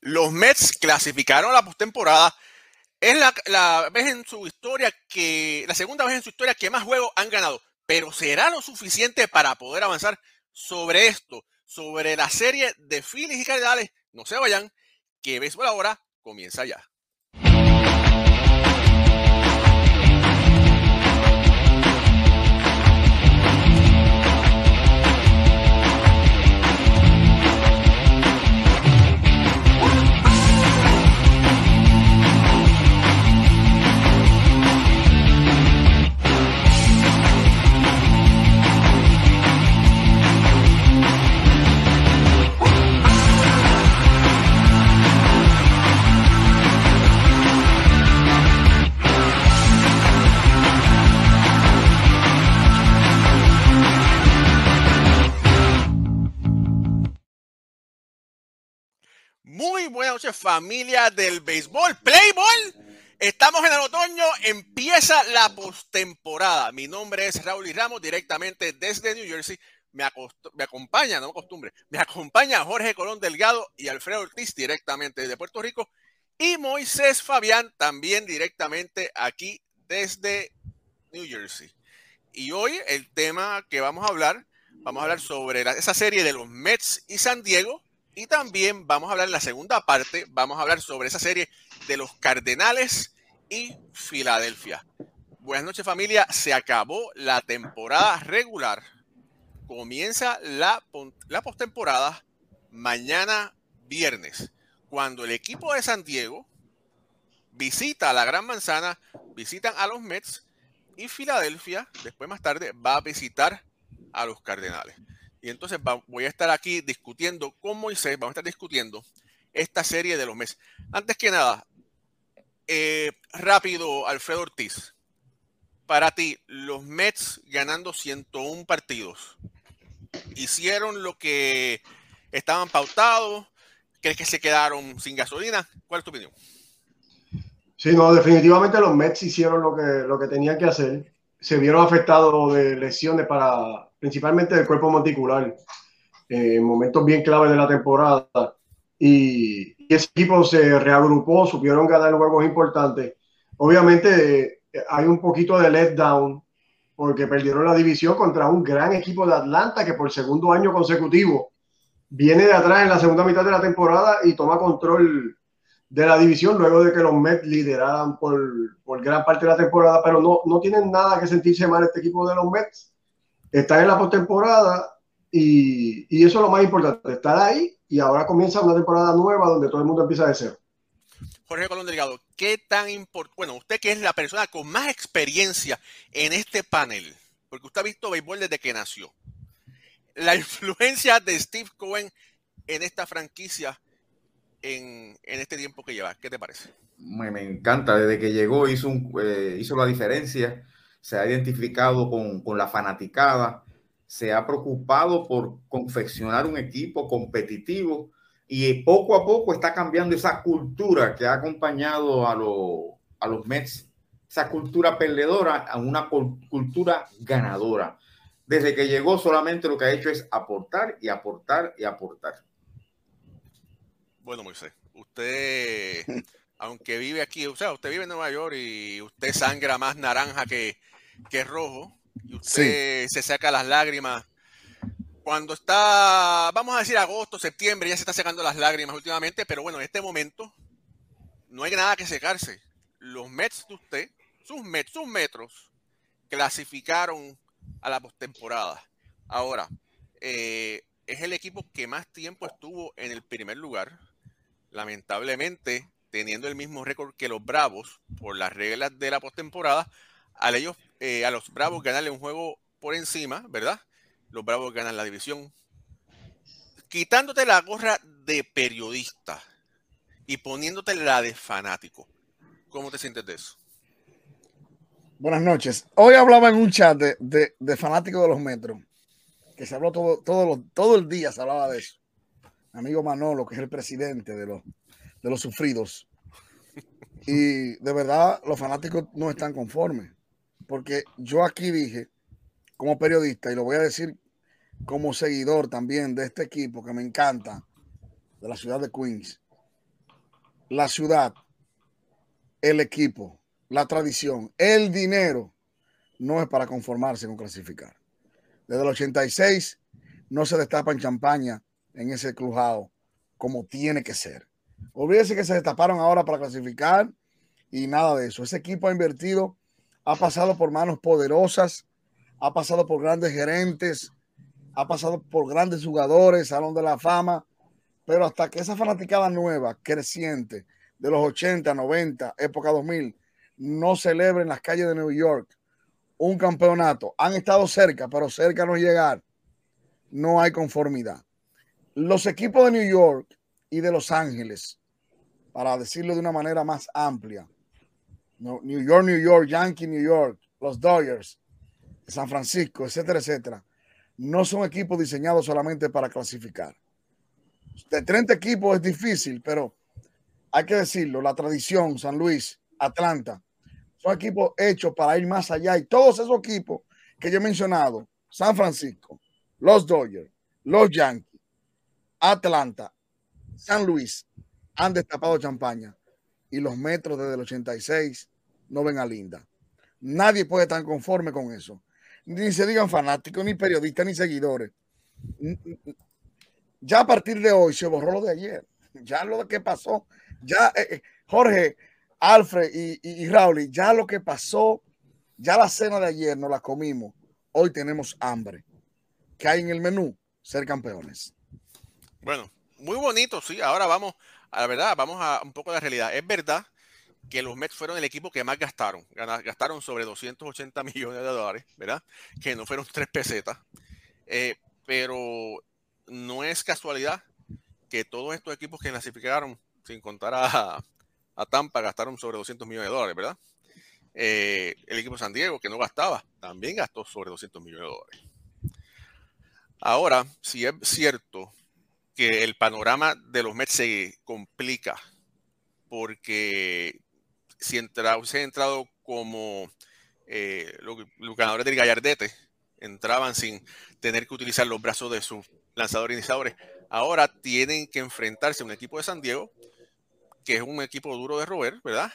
Los Mets clasificaron a la postemporada. Es la, vez en su historia que, la segunda vez en su historia que más juegos han ganado. Pero ¿será lo suficiente para poder avanzar sobre esto? Sobre la serie de Phillies y Cardinals. No se vayan, que Béisbol ahora comienza ya. Buenas noches, familia del béisbol. Playboy. Estamos en el otoño, empieza la postemporada. Mi nombre es Raúl y Ramos, directamente desde New Jersey. Me, acompaña, no me acostumbre, me acompaña Jorge Colón Delgado y Alfredo Ortiz directamente desde Puerto Rico. Y Moisés Fabián también directamente aquí desde New Jersey. Y hoy el tema que vamos a hablar, vamos a hablar sobre esa serie de los Mets y San Diego y también vamos a hablar en la segunda parte, vamos a hablar sobre esa serie de los Cardenales y Filadelfia. Buenas noches familia, se acabó la temporada regular. Comienza la, postemporada mañana viernes, cuando el equipo de San Diego visita a la Gran Manzana, visitan a los Mets y Filadelfia, después más tarde, va a visitar a los Cardenales. Y entonces voy a estar aquí discutiendo con Moisés, vamos a estar discutiendo esta serie de los meses. Antes que nada, eh, rápido, Alfredo Ortiz. Para ti, los Mets ganando 101 partidos, ¿hicieron lo que estaban pautados? ¿Crees que se quedaron sin gasolina? ¿Cuál es tu opinión? Sí, no, definitivamente los Mets hicieron lo que, lo que tenían que hacer. Se vieron afectados de lesiones para principalmente del cuerpo monticular, en momentos bien claves de la temporada. Y, ese equipo se reagrupó, supieron ganar juegos importantes. Obviamente eh, hay un poquito de letdown porque perdieron la división contra un gran equipo de Atlanta que por segundo año consecutivo viene de atrás en la segunda mitad de la temporada y toma control de la división luego de que los Mets lideraran por, por gran parte de la temporada, pero no, no tienen nada que sentirse mal este equipo de los Mets estar en la postemporada y, y eso es lo más importante, estar ahí y ahora comienza una temporada nueva donde todo el mundo empieza de cero. Jorge Colón Delgado, ¿qué tan importante? Bueno, usted que es la persona con más experiencia en este panel, porque usted ha visto béisbol desde que nació. La influencia de Steve Cohen en esta franquicia en, en este tiempo que lleva, ¿qué te parece? Me, me encanta, desde que llegó hizo, un, eh, hizo la diferencia se ha identificado con, la fanaticada, se ha preocupado por confeccionar un equipo competitivo y poco a poco está cambiando esa cultura que ha acompañado a, a los Mets, esa cultura perdedora a una cultura ganadora. Desde que llegó solamente lo que ha hecho es aportar y aportar y aportar. Bueno, Moisés, usted, aunque vive aquí, o sea, usted vive en Nueva York y usted sangra más naranja que, que es rojo, y usted se saca las lágrimas. Cuando está, vamos a decir agosto, septiembre, ya se está secando las lágrimas últimamente, pero bueno, en este momento no hay nada que secarse. Los Mets de usted, sus Mets, sus metros, clasificaron a la postemporada. Ahora, eh, es el equipo que más tiempo estuvo en el primer lugar. Lamentablemente, teniendo el mismo récord que los Bravos por las reglas de la postemporada, ellos eh, a los Bravos ganarle un juego por encima, ¿verdad? Los Bravos ganan la división. Quitándote la gorra de periodista y poniéndote la de fanático. ¿Cómo te sientes de eso? Buenas noches. Hoy hablaba en un chat de, de, de fanáticos de los metros, que se habló todo, todo, todo el día, se hablaba de eso. Mi amigo Manolo, que es el presidente de los, de los sufridos. Y de verdad, los fanáticos no están conformes porque yo aquí dije, como periodista, y lo voy a decir como seguidor también de este equipo que me encanta, de la ciudad de Queens, la ciudad, el equipo, la tradición, el dinero, no es para conformarse con clasificar. Desde el 86 no se destapan champaña en ese clujado como tiene que ser. Olvídese que se destaparon ahora para clasificar y nada de eso. Ese equipo ha invertido, ha pasado por manos poderosas, ha pasado por grandes gerentes, ha pasado por grandes jugadores, Salón de la Fama, pero hasta que esa fanaticada nueva, creciente, de los 80, 90, época 2000, no celebre en las calles de New York un campeonato. Han estado cerca, pero cerca no llegar. No hay conformidad. Los equipos de New York y de Los Ángeles, para decirlo de una manera más amplia, New York, New York, Yankee, New York, los Dodgers, San Francisco, etcétera, etcétera, no son equipos diseñados solamente para clasificar. De 30 equipos es difícil, pero hay que decirlo, la tradición, San Luis, Atlanta, son equipos hechos para ir más allá. Y todos esos equipos que yo he mencionado, San Francisco, los Dodgers, los Yankees, Atlanta, San Luis, han destapado champaña y los metros desde el 86 no ven a Linda. Nadie puede estar conforme con eso. Ni se digan fanáticos, ni periodistas, ni seguidores. Ya a partir de hoy se borró lo de ayer. Ya lo que pasó. Ya, eh, eh, Jorge, Alfred y, y, Raúl, ya lo que pasó, ya la cena de ayer nos la comimos. Hoy tenemos hambre. ¿Qué hay en el menú? Ser campeones. Bueno, muy bonito, sí. Ahora vamos a la verdad, vamos a un poco de la realidad. Es verdad que los Mets fueron el equipo que más gastaron. Gastaron sobre 280 millones de dólares, ¿verdad? Que no fueron tres pesetas. Eh, pero no es casualidad que todos estos equipos que clasificaron, sin contar a, Tampa, gastaron sobre 200 millones de dólares, ¿verdad? Eh, el equipo San Diego, que no gastaba, también gastó sobre 200 millones de dólares. Ahora, si es cierto que el panorama de los Mets se complica porque si entra, se ha entrado como eh, los, ganadores del Gallardete, entraban sin tener que utilizar los brazos de sus lanzadores iniciadores. Ahora tienen que enfrentarse a un equipo de San Diego, que es un equipo duro de roer, ¿verdad?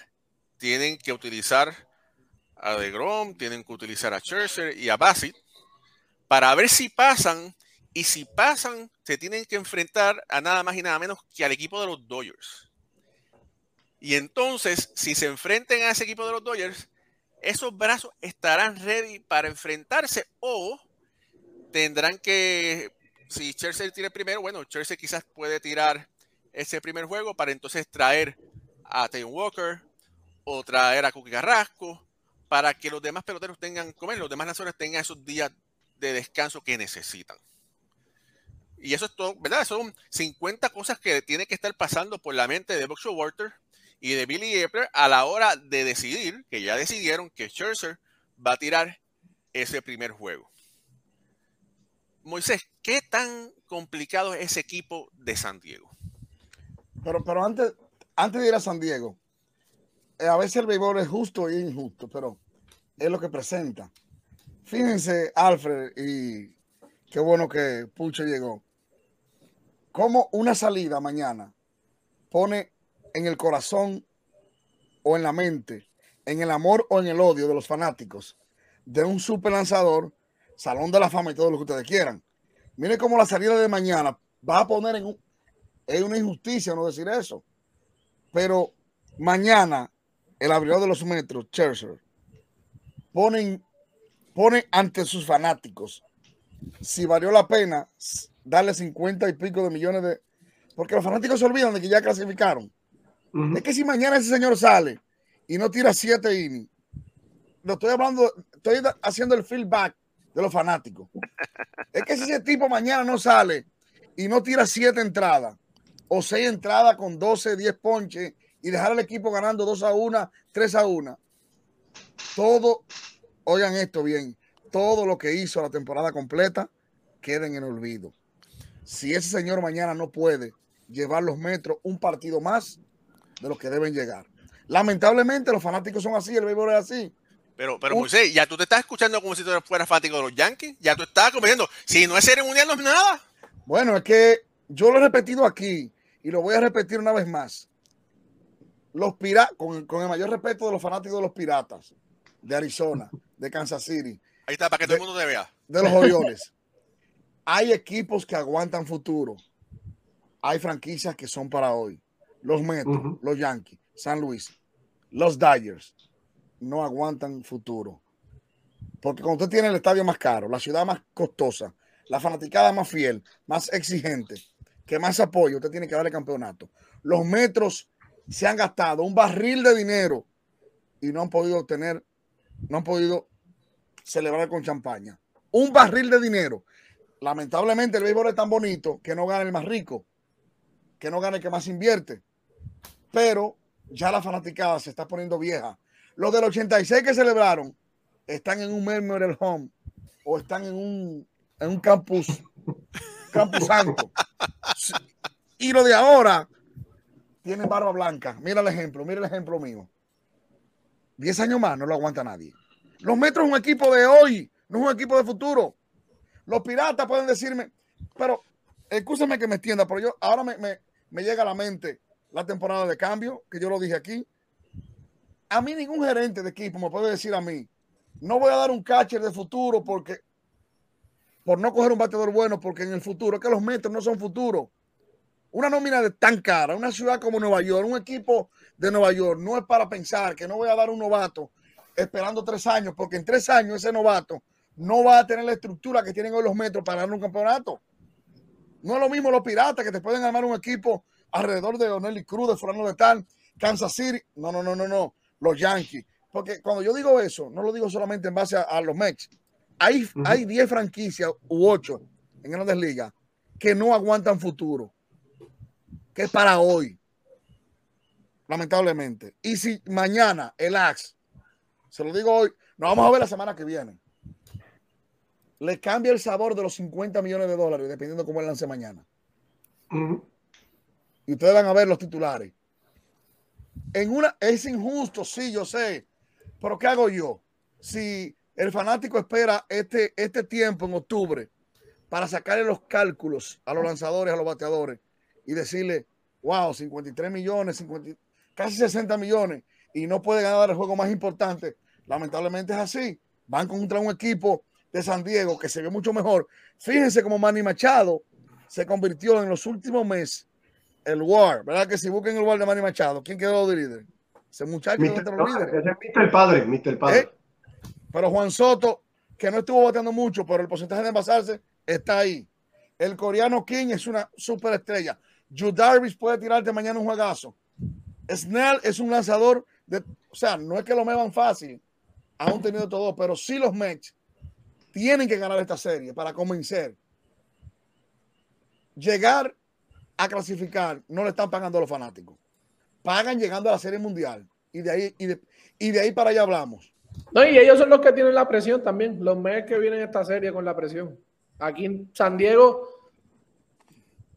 Tienen que utilizar a DeGrom, tienen que utilizar a Scherzer y a Bassett para ver si pasan y si pasan, se tienen que enfrentar a nada más y nada menos que al equipo de los Dodgers. Y entonces, si se enfrenten a ese equipo de los Dodgers, esos brazos estarán ready para enfrentarse o tendrán que, si Chelsea tira primero, bueno, Chelsea quizás puede tirar ese primer juego para entonces traer a Taylor Walker o traer a Cookie Carrasco para que los demás peloteros tengan, como los demás naciones tengan esos días de descanso que necesitan. Y eso es todo, ¿verdad? Son 50 cosas que tiene que estar pasando por la mente de Buck Walter y de Billy Epler a la hora de decidir, que ya decidieron que Scherzer va a tirar ese primer juego. Moisés, ¿qué tan complicado es ese equipo de San Diego? Pero, pero antes, antes de ir a San Diego, eh, a veces el béisbol es justo e injusto, pero es lo que presenta. Fíjense, Alfred, y qué bueno que Pucho llegó cómo una salida mañana pone en el corazón o en la mente, en el amor o en el odio de los fanáticos de un super lanzador, Salón de la Fama y todo lo que ustedes quieran. Mire cómo la salida de mañana va a poner en es una injusticia no decir eso. Pero mañana el abridor de los metros, Scherzer, ponen, pone ante sus fanáticos si valió la pena darle 50 y pico de millones de... Porque los fanáticos se olvidan de que ya clasificaron. Es que si mañana ese señor sale y no tira siete innings, lo estoy hablando, estoy haciendo el feedback de los fanáticos. es que si ese tipo mañana no sale y no tira siete entradas o seis entradas con 12, 10 ponches y dejar al equipo ganando 2 a 1, 3 a 1, todo, oigan esto bien, todo lo que hizo la temporada completa queda en el olvido si ese señor mañana no puede llevar los metros un partido más de los que deben llegar. Lamentablemente los fanáticos son así, el béisbol es así. Pero, pero Moisés, ya tú te estás escuchando como si tú fueras fanático de los Yankees. Ya tú estás convenciendo, si no es serie mundial no es nada. Bueno, es que yo lo he repetido aquí y lo voy a repetir una vez más. los piratas, con, con, el mayor respeto de los fanáticos de los piratas, de Arizona, de Kansas City. Ahí está, para que todo el mundo te vea. De los Orioles. Hay equipos que aguantan futuro. Hay franquicias que son para hoy. Los Mets, uh -huh. los Yankees, San Luis, los Dodgers no aguantan futuro. Porque cuando usted tiene el estadio más caro, la ciudad más costosa, la fanaticada más fiel, más exigente, que más apoyo, usted tiene que darle campeonato. Los metros se han gastado un barril de dinero y no han podido obtener, no han podido celebrar con champaña. Un barril de dinero. Lamentablemente el béisbol es tan bonito que no gana el más rico, que no gana el que más invierte. Pero ya la fanaticada se está poniendo vieja. Los del 86 que celebraron están en un Memorial Home o están en un, en un campus, campus santo. Y lo de ahora tienen barba blanca. Mira el ejemplo, mira el ejemplo mío. Diez años más no lo aguanta nadie. Los Metros es un equipo de hoy, no es un equipo de futuro. Los piratas pueden decirme, pero escúchame que me extienda, pero yo ahora me, me, me llega a la mente la temporada de cambio, que yo lo dije aquí. A mí ningún gerente de equipo me puede decir a mí, no voy a dar un catcher de futuro porque por no coger un bateador bueno, porque en el futuro, que los metros no son futuro. Una nómina de tan cara, una ciudad como Nueva York, un equipo de Nueva York, no es para pensar que no voy a dar un novato esperando tres años, porque en tres años ese novato no va a tener la estructura que tienen hoy los metros para ganar un campeonato. No es lo mismo los piratas que te pueden armar un equipo alrededor de Onelli Cruz, de Fulano de Tal, Kansas City. No, no, no, no, no. Los Yankees. Porque cuando yo digo eso, no lo digo solamente en base a, a los Mets. Hay, uh -huh. hay 10 franquicias u 8 en grandes ligas que no aguantan futuro. Que es para hoy. Lamentablemente. Y si mañana el Axe, se lo digo hoy, nos vamos a ver la semana que viene. Le cambia el sabor de los 50 millones de dólares, dependiendo cómo él lance mañana. Uh -huh. Y ustedes van a ver los titulares. En una, es injusto, sí, yo sé. Pero ¿qué hago yo? Si el fanático espera este, este tiempo en octubre para sacarle los cálculos a los lanzadores, a los bateadores y decirle, wow, 53 millones, 50, casi 60 millones y no puede ganar el juego más importante. Lamentablemente es así. Van contra un equipo de San Diego que se ve mucho mejor. Fíjense cómo Manny Machado se convirtió en los últimos meses el War, ¿verdad? Que si busquen el War de Manny Machado, ¿quién quedó de líder? Ese muchacho Mister, no, es Mr. Padre, Mr. Padre. ¿Eh? Pero Juan Soto, que no estuvo bateando mucho, pero el porcentaje de envasarse está ahí. El coreano King es una superestrella. Yu Darvish puede tirarte mañana un juegazo. Snell es un lanzador de, o sea, no es que lo mevan fácil, aún tenido todo, pero sí los Mets tienen que ganar esta serie para convencer. Llegar a clasificar no le están pagando a los fanáticos. Pagan llegando a la serie mundial. Y de ahí, y de, y de ahí para allá hablamos. No, y ellos son los que tienen la presión también. Los meses que vienen a esta serie con la presión. Aquí en San Diego,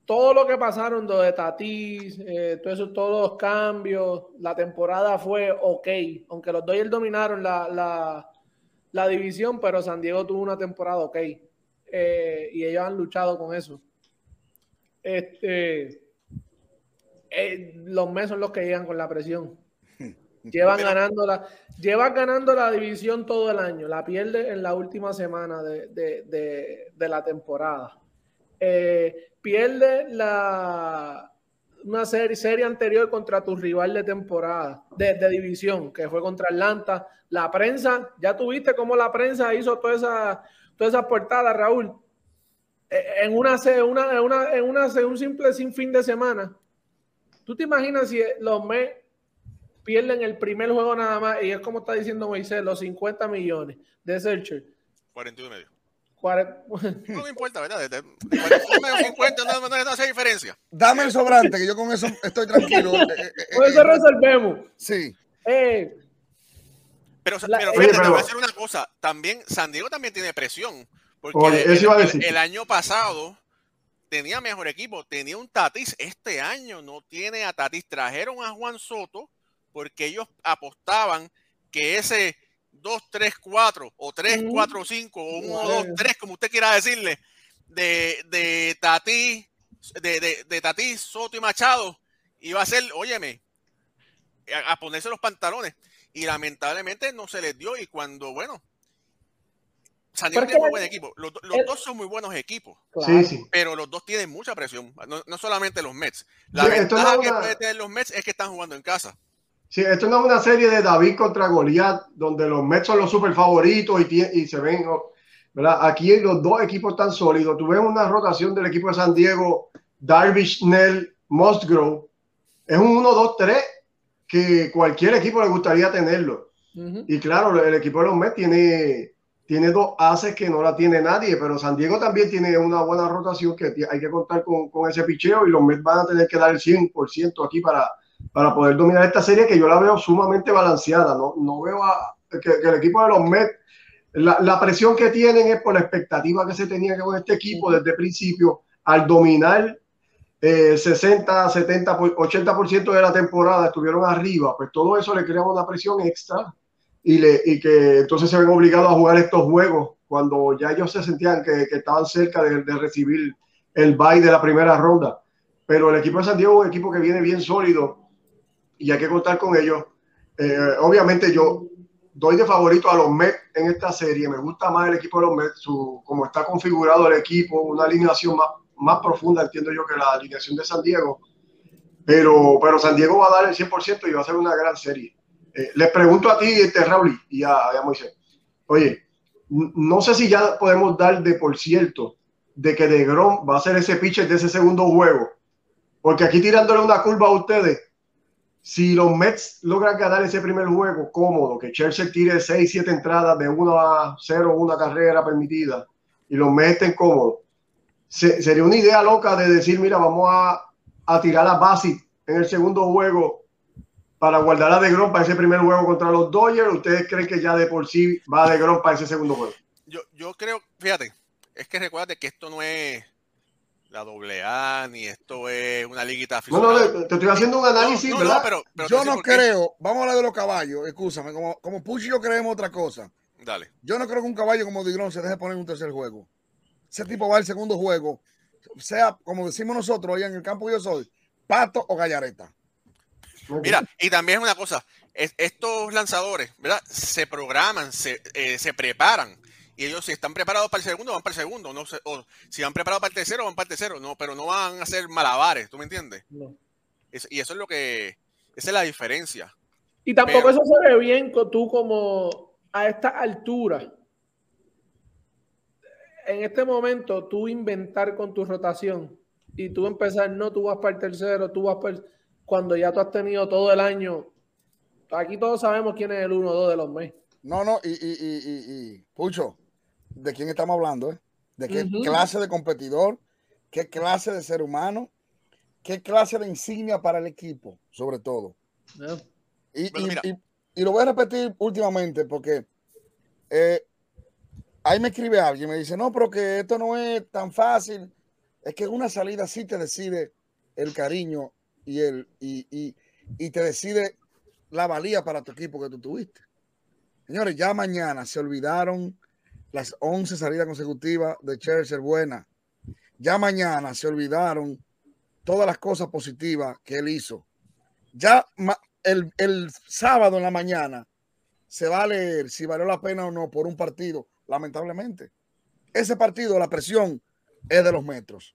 todo lo que pasaron de Tatis, eh, todo eso, todos los cambios, la temporada fue ok. Aunque los Dodgers dominaron la, la, la división, pero San Diego tuvo una temporada ok. Eh, y ellos han luchado con eso. Este, eh, los meses son los que llegan con la presión. Llevan ganando la, llevan ganando la división todo el año. La pierde en la última semana de, de, de, de la temporada. Eh, pierde la una serie, anterior contra tu rival de temporada, de, división, que fue contra Atlanta. La prensa, ya tuviste cómo la prensa hizo toda esa, toda esa portada, Raúl en una, una, en una, en una, un simple sin fin de semana. ¿Tú te imaginas si los Mets pierden el primer juego nada más y es como está diciendo Moisés, los 50 millones de Searcher? 41 y medio. 40... No me importa, ¿verdad? De, de, de 41 50 no, no, no, hace diferencia. Dame el sobrante, que yo con eso estoy tranquilo. Con eso resolvemos. Sí. Eh, pero, la, pero fíjate, te voy a decir una cosa. También, San Diego también tiene presión. Porque Oye, el, iba a decir. El, el, año pasado tenía mejor equipo, tenía un Tatis. Este año no tiene a Tatis. Trajeron a Juan Soto porque ellos apostaban que ese 2-3-4 o 3-4-5 o 1-2-3, como usted quiera decirle, de, de Tatis, de, de, de Tatis, Soto y Machado, iba a ser, óyeme, a, ponerse los pantalones. Y lamentablemente no se les dio. Y cuando, bueno, San Diego tiene muy buen equipo. Los, dos son muy buenos equipos. Sí, sí. Pero los dos tienen mucha presión. No, solamente los Mets. La ventaja que puede tener los Mets es que están jugando en casa. Sí, esto no es una serie de David contra Goliat, donde los Mets son los super favoritos y, y se ven. ¿verdad? Aquí los dos equipos están sólidos. Tú ves una rotación del equipo de San Diego, Darvish, Snell, Musgrove. Es un 1-2-3 que cualquier equipo le gustaría tenerlo. Y claro, el equipo de los Mets tiene, tiene dos haces que no la tiene nadie, pero San Diego también tiene una buena rotación que hay que contar con, con ese picheo y los Mets van a tener que dar el 100% aquí para, para poder dominar esta serie que yo la veo sumamente balanceada. No, no veo que, el equipo de los Mets, la, la, presión que tienen es por la expectativa que se tenía con este equipo desde el principio, al dominar 60, 70, 80% de la temporada estuvieron arriba, pues todo eso le crea una presión extra y, le, y que entonces se ven obligados a jugar estos juegos cuando ya ellos se sentían que, que estaban cerca de, de, recibir el bye de la primera ronda. Pero el equipo de San Diego es un equipo que viene bien sólido y hay que contar con ellos. Eh, obviamente yo doy de favorito a los Mets en esta serie. Me gusta más el equipo de los Mets, su, como está configurado el equipo, una alineación más más profunda, entiendo yo, que la alineación de San Diego. Pero, pero San Diego va a dar el 100% y va a ser una gran serie. Eh, les pregunto a ti, este, Raúl, y a, a Moisés. Oye, no sé si ya podemos dar de por cierto de que De Grom va a ser ese pitcher de ese segundo juego. Porque aquí tirándole una curva a ustedes, si los Mets logran ganar ese primer juego cómodo, que Chelsea tire 6, 7 entradas de 1 a 0, una carrera permitida, y los Mets estén cómodos, sería una idea loca de decir, mira, vamos a, a tirar a Bassett en el segundo juego para guardar a De Grom para ese primer juego contra los Dodgers. ¿Ustedes creen que ya de por sí va De Grom para ese segundo juego? Yo, yo creo, fíjate, es que recuerda que esto no es la doble A, ni esto es una liguita No, no, te estoy haciendo un análisis, ¿verdad? pero, yo no creo, vamos a hablar de los caballos, escúchame, como, como Pucci yo creemos otra cosa. Dale. Yo no creo que un caballo como Digrón se deje poner en un tercer juego ese tipo va al segundo juego, sea como decimos nosotros allá en el campo yo soy, pato o gallareta. Mira, y también es una cosa, estos lanzadores, ¿verdad? Se programan, se, eh, se, preparan. Y ellos si están preparados para el segundo, van para el segundo. No o si van preparados para el tercero, van para el tercero. No, pero no van a hacer malabares, ¿tú me entiendes? y eso es lo que, esa es la diferencia. Y tampoco eso se ve bien tú como a esta altura en este momento tú inventar con tu rotación y tú empezar, no, tú vas para el tercero, tú vas para el... Cuando ya tú has tenido todo el año, aquí todos sabemos quién es el 1-2 de los meses. No, no, y, y, y, y, Pucho, ¿de quién estamos hablando? Eh? ¿De qué clase de competidor? ¿Qué clase de ser humano? ¿Qué clase de insignia para el equipo, sobre todo? Y, y, lo voy a repetir últimamente porque eh, ahí me escribe alguien, me dice, no, pero que esto no es tan fácil. Es que una salida sí te decide el cariño y, el, y, te decide la valía para tu equipo que tú tuviste. Señores, ya mañana se olvidaron las 11 salidas consecutivas de Chelsea buena. Ya mañana se olvidaron todas las cosas positivas que él hizo. Ya el, el sábado en la mañana se va a leer si valió la pena o no por un partido lamentablemente. Ese partido, la presión es de los metros.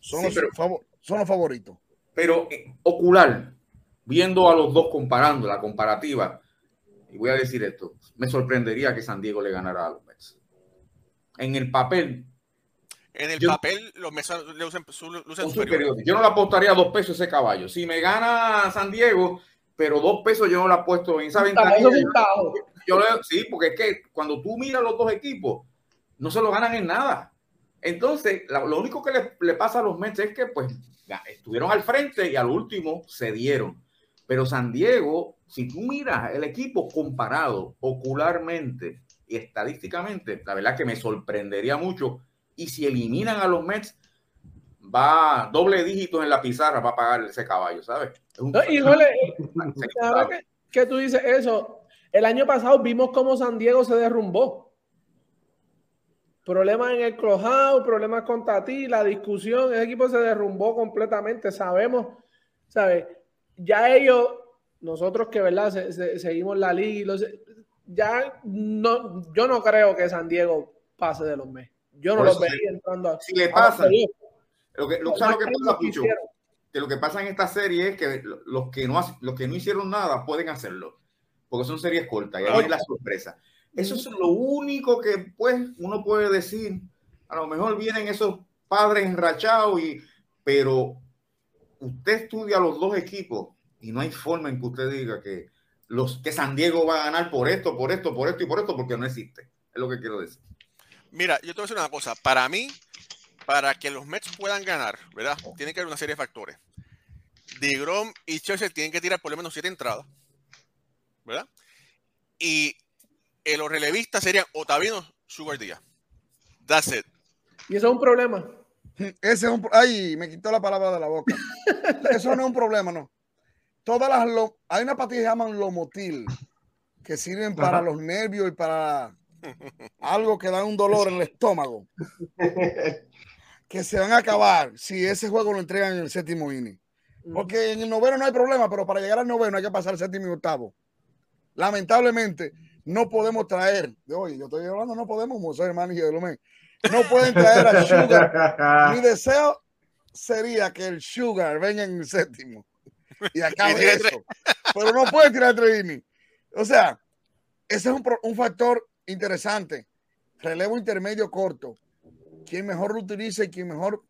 Son, los, son los favoritos. Pero eh, ocular, viendo a los dos comparando, la comparativa, y voy a decir esto, me sorprendería que San Diego le ganara a los Mets. En el papel. En el papel, los superior. Yo no le apostaría dos pesos ese caballo. Si me gana San Diego, pero dos pesos yo no lo apuesto en esa ventana yo sí, porque es que cuando tú miras los dos equipos, no se lo ganan en nada. Entonces, lo único que le, pasa a los Mets es que pues estuvieron al frente y al último se dieron. Pero San Diego, si tú miras el equipo comparado ocularmente y estadísticamente, la verdad que me sorprendería mucho. Y si eliminan a los Mets, va doble dígito en la pizarra va a pagar ese caballo, ¿sabes? y no que, que tú dices eso, el año pasado vimos cómo San Diego se derrumbó. Problemas en el clojado, problemas con Tati, la discusión, el equipo se derrumbó completamente. Sabemos, ¿sabes? Ya ellos nosotros que, ¿verdad? Se, se, seguimos la liga y los, ya no, yo no creo que San Diego pase de los meses. Yo no los vería entrando a, Si le pasa, lo que, lo, ¿sabes lo que pasa, Pucho? Que lo que pasa en esta serie es que los que no, los que no hicieron nada pueden hacerlo, porque son series cortas y ahí es la sorpresa. Eso es lo único que pues uno puede decir. A lo mejor vienen esos padres enrachados y pero usted estudia los dos equipos y no hay forma en que usted diga que los que San Diego va a ganar por esto, por esto, por esto y por esto, porque no existe. Es lo que quiero decir. Mira, yo te voy a decir una cosa. Para mí, para que los Mets puedan ganar, ¿verdad? Tiene que haber una serie de factores. DeGrom y Chelsea tienen que tirar por lo menos siete entradas, ¿verdad? Y eh, los relevistas serían Otavino, Sugar Díaz. That's it. Y eso es un problema. Ese es un. Ay, me quitó la palabra de la boca. Eso no es un problema, no. Todas las. Lo, hay una pastilla que llaman Lomotil, que sirven para Ajá. los nervios y para algo que da un dolor en el estómago. que se van a acabar si ese juego lo entregan en el séptimo inning. Porque en el noveno no hay problema, pero para llegar al noveno hay que pasar el séptimo y octavo. Lamentablemente, no podemos traer. Oye, yo estoy hablando, no podemos, José hermano de Lomé. No pueden traer a Sugar. Mi deseo sería que el Sugar venga en el séptimo y acabe eso. Pero no pueden tirar tres innings. O sea, ese es un, un factor interesante. Relevo intermedio corto. Quien mejor lo utilice y quien mejor,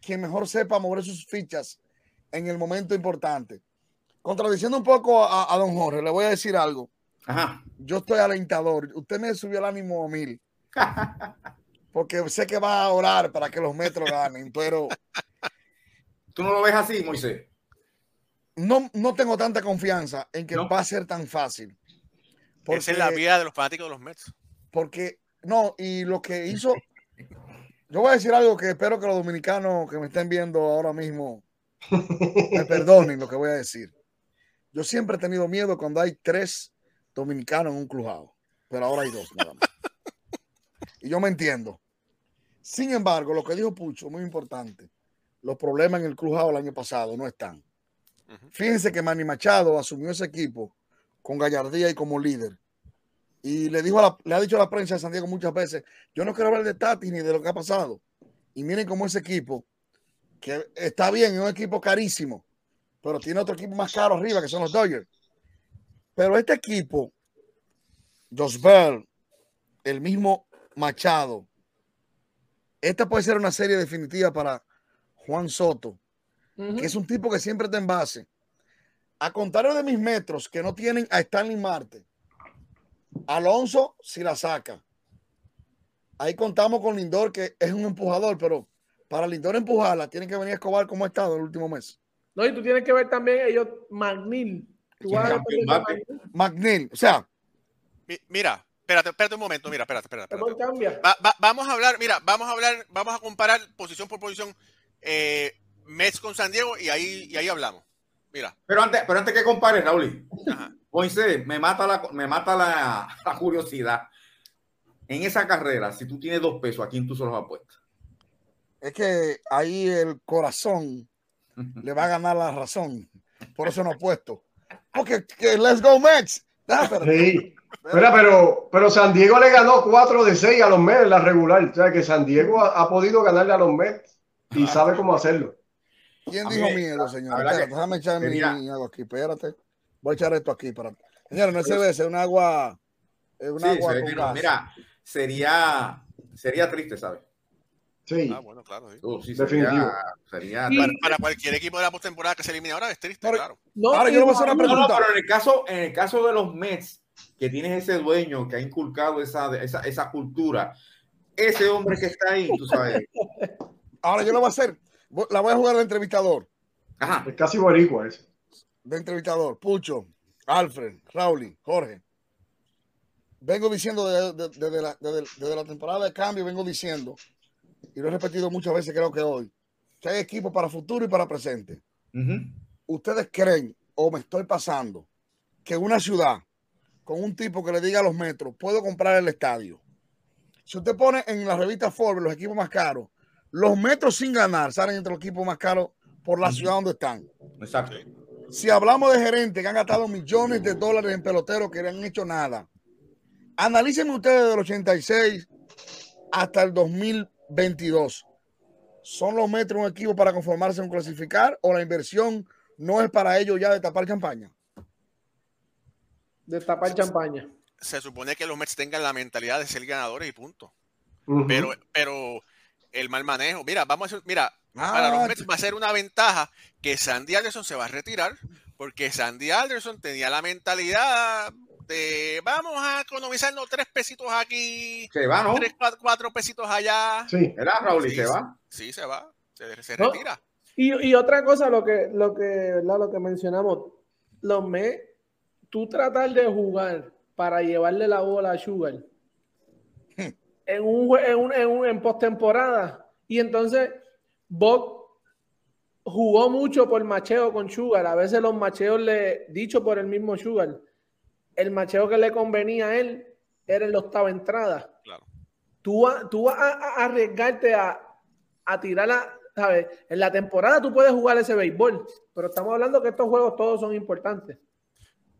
quien mejor sepa mover sus fichas en el momento importante. Contradiciendo un poco a, a don Jorge, le voy a decir algo. Ajá. Yo estoy alentador. Usted me subió el ánimo a mil. Porque sé que va a orar para que los metros ganen, pero. ¿Tú no lo ves así, Moisés? No, no tengo tanta confianza en que ¿No? va a ser tan fácil. Porque, Esa es la vida de los fanáticos de los Mets. Porque, no, y lo que hizo. Yo voy a decir algo que espero que los dominicanos que me estén viendo ahora mismo me perdonen lo que voy a decir. Yo siempre he tenido miedo cuando hay tres dominicanos en un clubado, pero ahora hay dos nada más. Y yo me entiendo. Sin embargo, lo que dijo Pucho, muy importante, los problemas en el clubado el año pasado no están. Fíjense que Manny Machado asumió ese equipo con gallardía y como líder. Y le, dijo a la, le ha dicho a la prensa de San Diego muchas veces, yo no quiero hablar de Tati ni de lo que ha pasado. Y miren cómo ese equipo, que está bien, es un equipo carísimo, pero tiene otro equipo más caro arriba, que son los Dodgers. Pero este equipo, Josbel, el mismo Machado, esta puede ser una serie definitiva para Juan Soto, uh -huh. que es un tipo que siempre está en base. A contrario de mis metros, que no tienen a Stanley Marte, Alonso si la saca. Ahí contamos con Lindor, que es un empujador, pero para Lindor empujarla, tiene que venir a Escobar como ha estado el último mes. No, y tú tienes que ver también ellos, McNeil. McNeil, o sea. Mira, espérate, espérate un momento, mira, espérate, espérate. espérate. Cambia. Va, va, vamos a hablar, mira, vamos a hablar, vamos a comparar posición por posición eh, Mets con San Diego y ahí, y ahí hablamos. Mira. Pero antes, pero antes que compares, Raúl, Moisés, me mata, la, me mata la, la, curiosidad. En esa carrera, si tú tienes dos pesos, ¿a quién tú se los apuestas? Es que ahí el corazón le va a ganar la razón. Por eso no apuesto. Porque que, let's go Mets. Ah, pero, sí. Pero, pero, pero, San Diego le ganó 4 de 6 a los Mets en la regular. O sea que San Diego ha, ha podido ganarle a los Mets y sabe cómo hacerlo. ¿Quién dijo mí, miedo, señor? Espérate, déjame echar mi agua aquí. Espérate. Voy a echar esto aquí. Para... Señor, no se ve, es un agua. Es un sí, agua con gas. Mira, sería, sería triste, ¿sabes? Sí. Ah, bueno, claro. Sí. Uh, sí Definitivo. Sería, sería para, para, cualquier equipo de la postemporada que se elimine ahora es triste, pero, claro. No, ahora yo le voy a hacer una pregunta. No, no, pero en el, caso, en el caso de los Mets, que tienes ese dueño que ha inculcado esa, esa, esa cultura, ese hombre que está ahí, tú sabes. Ahora yo lo voy a hacer. La voy a jugar de entrevistador. Ajá. Es casi boricua eso. De entrevistador. Pucho, Alfred, Rauli, Jorge. Vengo diciendo desde, desde, desde, la, desde, la, temporada de cambio, vengo diciendo, y lo he repetido muchas veces, creo que hoy, que hay equipo para futuro y para presente. Uh -huh. ¿Ustedes creen, o me estoy pasando, que una ciudad con un tipo que le diga a los metros, puedo comprar el estadio? Si usted pone en la revista Forbes los equipos más caros, los metros sin ganar salen entre los equipos más caros por la ciudad donde están. Exacto. si hablamos de gerentes que han gastado millones de dólares en peloteros que no han hecho nada, analicen ustedes del 86 hasta el 2022. ¿Son los metros un equipo para conformarse en clasificar o la inversión no es para ellos ya de tapar champaña? De tapar champaña. Se supone que los Mets tengan la mentalidad de ser ganadores y punto. Pero, pero el mal manejo, mira, vamos a decir, mira, para los ah, Mets va a ser una ventaja que Sandy Alderson se va a retirar porque Sandy Alderson tenía la mentalidad de vamos a economizarnos tres pesitos aquí, se va, ¿no? tres, cuatro, pesitos allá. Sí, ¿verdad, Raúl? y se va. Sí, se va, se, retira. Y, y, otra cosa, lo que, lo que, ¿verdad? Lo que mencionamos, los Mets, tú tratar de jugar para llevarle la bola a Sugar. En un, en, un, en, un, en postemporada y entonces Bob jugó mucho por macheo con Sugar. A veces los macheos le, dicho por el mismo Sugar, el macheo que le convenía a él era en la octava entrada. Claro. Tú, tú vas a, arriesgarte a, a tirarla, ¿sabes? En la temporada tú puedes jugar ese béisbol, pero estamos hablando que estos juegos todos son importantes.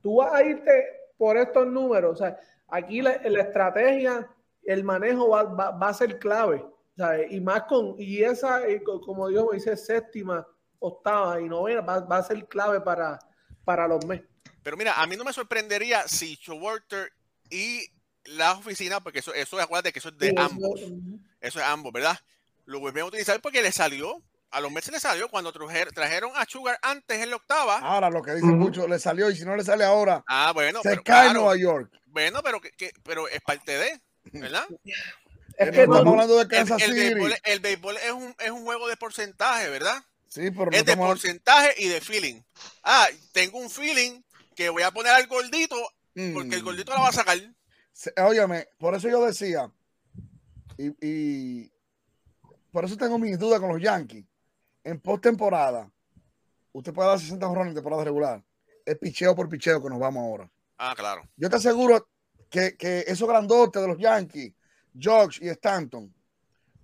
Tú vas a irte por estos números. O sea, aquí la, estrategia, el manejo va, va a ser clave. Y más con, y esa, como Dios dice, séptima, octava y novena va, va, a ser clave para, para los meses. Pero mira, a mí no me sorprendería si Showalter y la oficina, porque eso, eso acuérdate que eso es de ambos. Eso, es ambos, ¿verdad? Lo vuelven a utilizar porque le salió. A los meses le salió cuando trajeron a Sugar antes en la octava. Ahora lo que dicen mucho, le salió y si no le sale ahora, ah, bueno, se cae Nueva York. Bueno, pero, que, pero es parte de, ¿verdad? Es que estamos hablando de Kansas el, City. El béisbol, es, un, es un juego de porcentaje, ¿verdad? Sí, pero es de porcentaje y de feeling. Ah, tengo un feeling que voy a poner al gordito porque el mm. gordito la va a sacar. Óyeme, por eso yo decía, y, y por eso tengo mis dudas con los Yankees. En postemporada, usted puede dar 60 jorrones en temporada regular. Es picheo por picheo que nos vamos ahora. Ah, claro. Yo te aseguro que, esos grandotes de los Yankees George y Stanton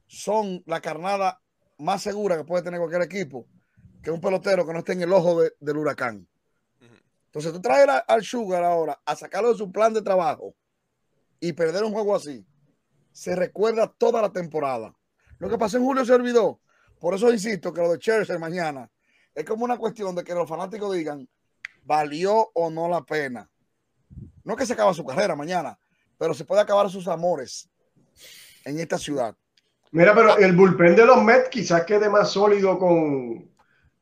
son la carnada más segura que puede tener cualquier equipo que un pelotero que no esté en el ojo del huracán. Entonces tú traes al Sugar ahora a sacarlo de su plan de trabajo y perder un juego así. Se recuerda toda la temporada. Lo que pasó en julio se olvidó. Por eso insisto que lo de Chelsea mañana es como una cuestión de que los fanáticos digan, ¿valió o no la pena? No que se acaba su carrera mañana, pero se puede acabar sus amores en esta ciudad. Mira, pero el bullpen de los Mets quizás quede más sólido con,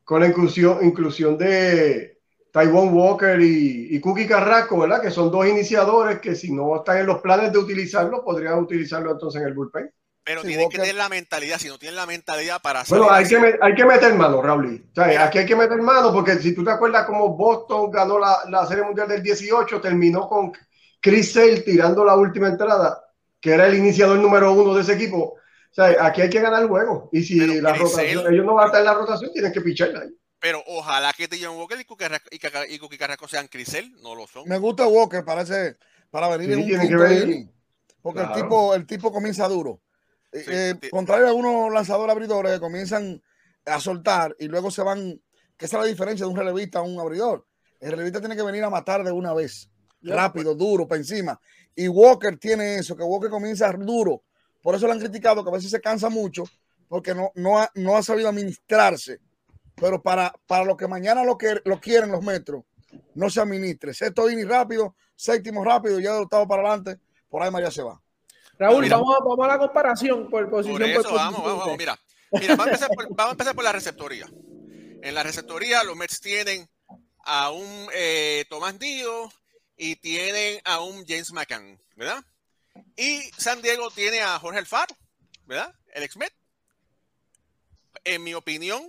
con la inclusión, inclusión de Taiwan Walker y, y, Cookie Carrasco, ¿verdad? Que son dos iniciadores que si no están en los planes de utilizarlo, podrían utilizarlo entonces en el bullpen. Pero tienen que tener la mentalidad, si no tienen la mentalidad para hacer. Bueno, hay que, hay que meter mano, Raúl. O sea, aquí hay que meter mano porque si tú te acuerdas cómo Boston ganó la, la Serie Mundial del 18, terminó con Chris Sale tirando la última entrada que era el iniciador número uno de ese equipo. O sea, aquí hay que ganar el juego. Y si la rotación, ellos no van a estar en la rotación, tienen que picharla ahí. Pero ojalá que John Walker y Cookie Carrasco sean Crisel, no lo son. Me gusta Walker, parece, para venir en un que venir. Porque el, tipo, el tipo comienza duro. Eh, eh, contrario a unos lanzadores abridores que comienzan a soltar y luego se van, que esa es la diferencia de un relevista a un abridor. El relevista tiene que venir a matar de una vez, rápido, duro, para encima. Y Walker tiene eso, que Walker comienza duro. Por eso le han criticado que a veces se cansa mucho porque no, no, ha, no ha sabido administrarse. Pero para, para lo que mañana lo, que, lo quieren los metros, no se administre. Sexto inning rápido, séptimo rápido, ya del octavo para adelante, por ahí María se va. Raúl, vamos, a, vamos, a la comparación por posición. Por eso, vamos, vamos, vamos, mira. mira vamos, a empezar por, vamos, a empezar por, la receptoría. En la receptoría, los Mets tienen a un eh, Tomás y tienen a un James McCann, ¿verdad? Y San Diego tiene a Jorge Alfaro, ¿verdad? El ex-Met. En mi opinión,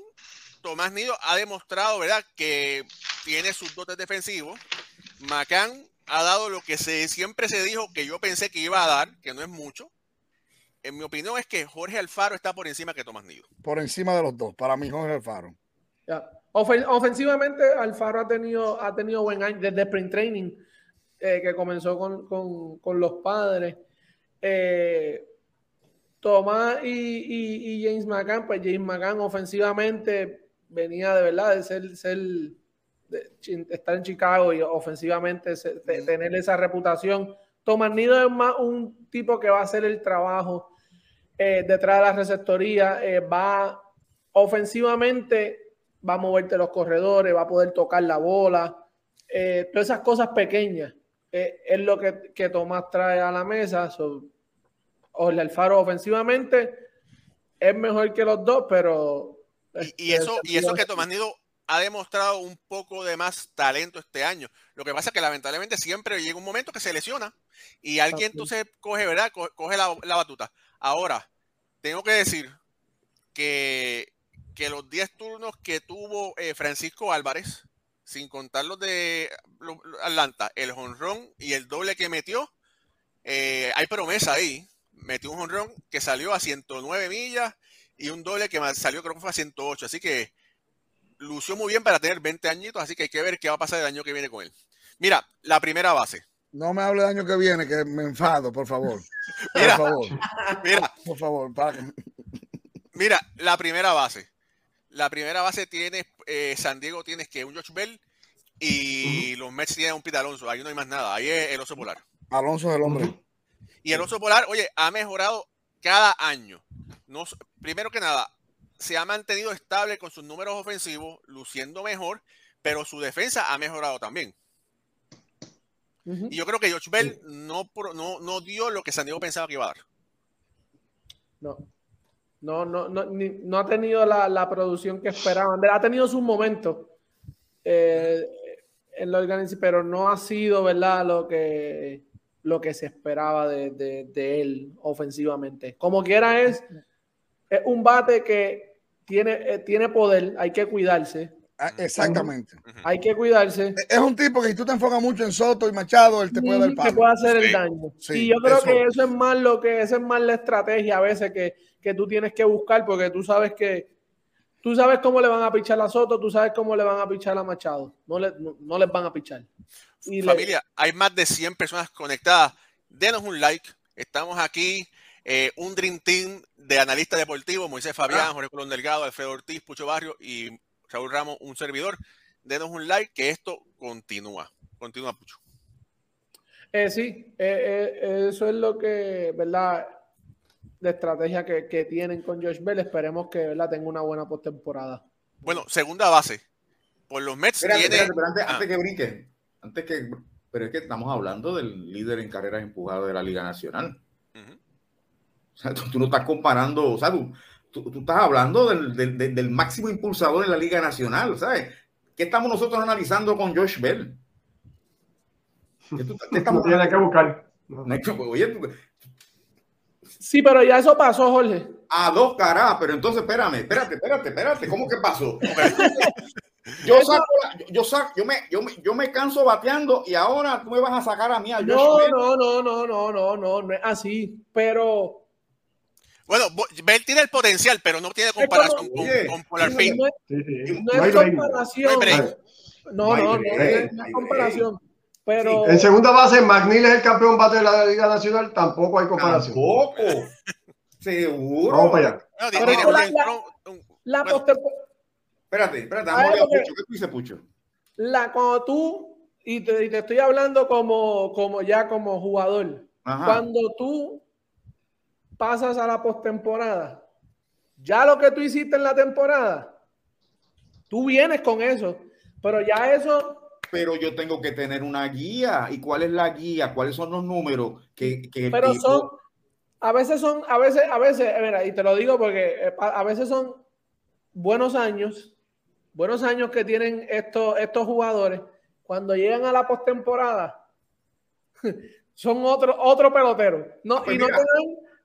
Tomás Nido ha demostrado, ¿verdad?, que tiene sus dotes defensivos. McCann ha dado lo que se, siempre se dijo que yo pensé que iba a dar, que no es mucho. En mi opinión es que Jorge Alfaro está por encima que Tomás Nido. Por encima de los dos, para mí Jorge Alfaro. ofensivamente, Alfaro ha tenido, ha tenido buen año desde sprint training eh, que comenzó con, los padres. Eh, Tomás y, James McCann, pues James McCann ofensivamente venía de verdad de ser, ser estar en Chicago y ofensivamente tener esa reputación. Tomás Nido es más un tipo que va a hacer el trabajo eh, detrás de la receptoría, eh, va ofensivamente, va a moverte los corredores, va a poder tocar la bola, eh, todas esas cosas pequeñas es lo que, Tomás trae a la mesa. o el Alfaro ofensivamente es mejor que los dos, pero... Y, eso, y eso que Tomás Nido ha demostrado un poco de más talento este año. Lo que pasa es que lamentablemente siempre llega un momento que se lesiona y alguien entonces coge, ¿verdad? Coge la, batuta. Ahora, tengo que decir que, que los 10 turnos que tuvo eh, Francisco Álvarez, sin contar los de Atlanta, el honrón y el doble que metió, eh, hay promesa ahí. Metió un honrón que salió a 109 millas y un doble que salió creo que fue a 108. Así que lució muy bien para tener 20 añitos, así que hay que ver qué va a pasar el año que viene con él. Mira, la primera base. No me hable del año que viene, que me enfado, por favor. Mira, por favor. Mira, por favor, Mira, la primera base. La primera base tiene, eh, San Diego tienes que un George Bell y los Mets tienen un Pete Alonso. Ahí no hay más nada. Ahí es el oso polar. Alonso es el hombre. Y el oso polar, oye, ha mejorado cada año. No, primero que nada, se ha mantenido estable con sus números ofensivos, luciendo mejor, pero su defensa ha mejorado también. Y yo creo que George Bell no, no, no, dio lo que San Diego pensaba que iba a dar. No. No, no, no, no ha tenido la, producción que esperaban. Ha tenido sus momentos eh, en la organización, pero no ha sido, ¿verdad? Lo que, lo que se esperaba de, de él ofensivamente. Como quiera es es un bate que tiene, eh, tiene poder, hay que cuidarse. Ah, exactamente. Hay que cuidarse. Es un tipo que si tú te enfocas mucho en Soto y Machado, él te puede dar Te puede hacer el daño. y yo creo que eso es más lo que, esa es más la estrategia a veces que, que tú tienes que buscar, porque tú sabes que tú sabes cómo le van a pichar a Soto, tú sabes cómo le van a pichar a Machado. No, le, no, les van a pichar. Y Familia, hay más de 100 personas conectadas. Denos un like. Estamos aquí eh, un Dream Team de analistas deportivos, Moisés Fabián, ah. Jorge Colón Delgado, Alfredo Ortiz, Pucho Barrio y Raúl Ramos, un servidor. Denos un like que esto continúa. Continúa, Pucho. Eh, sí, eh, eso es lo que, ¿verdad? La estrategia que, tienen con Josh Bell. Esperemos que ¿verdad? tenga una buena postemporada. Bueno, segunda base. Por los Mets tiene... antes, ah. que brinque, antes que... Pero es que estamos hablando del líder en carreras empujadas de la Liga Nacional. O sea, tú, no estás comparando, o sea, tú, tú, estás hablando del, del, máximo impulsador en la Liga Nacional, ¿sabes? ¿Qué estamos nosotros analizando con Josh Bell? ¿Qué, estamos no que buscar. sí, pero ya eso pasó, Jorge. A dos caras, pero entonces espérame, espérate, espérate, espérate, ¿cómo que pasó? Yo, saco, yo, saco, yo, me, yo, me, yo me canso bateando y ahora tú me vas a sacar a mí a Josh no, No, no, no, no, no, no, no es así, pero bueno, Bell tiene el potencial, pero no tiene comparación con, con, Polar No, es comparación. No, no, no, es comparación. Pero... En segunda base, McNeil es el campeón bate de la Liga Nacional, tampoco hay comparación. Tampoco. Seguro. Vamos para allá. No, la, la, Espérate, espérate, vamos a Pucho. ¿Qué tú dices, Pucho? La, cuando tú, y te, y te, estoy hablando como, como ya como jugador, cuando tú pasas a la postemporada, ya lo que tú hiciste en la temporada, tú vienes con eso, pero ya eso... Pero yo tengo que tener una guía. ¿Y cuál es la guía? ¿Cuáles son los números que... que pero son... A veces son, a veces, a veces, mira, y te lo digo porque eh, a veces son buenos años, buenos años que tienen estos, estos jugadores. Cuando llegan a la postemporada, son otro, otro pelotero. No, pues y no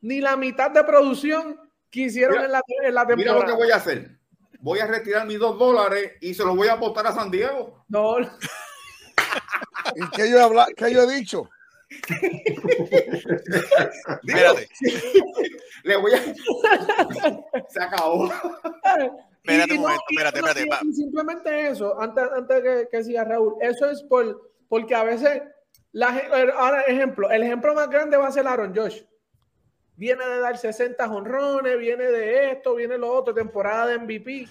ni la mitad de producción que hicieron en, la, temporada. Mira lo que voy a hacer. Voy a retirar mis dos dólares y se los voy a apostar a San Diego. No. ¿Y qué yo, habla, qué yo he dicho? Espérate. Le voy a. Se acabó. Espérate un momento, espérate, espérate. simplemente eso, antes, antes que, que siga Raúl, eso es por, porque a veces, la, ahora ejemplo, el ejemplo más grande va a ser Aaron Josh viene de dar 60 honrones, viene de esto, viene lo otro, temporada de MVP.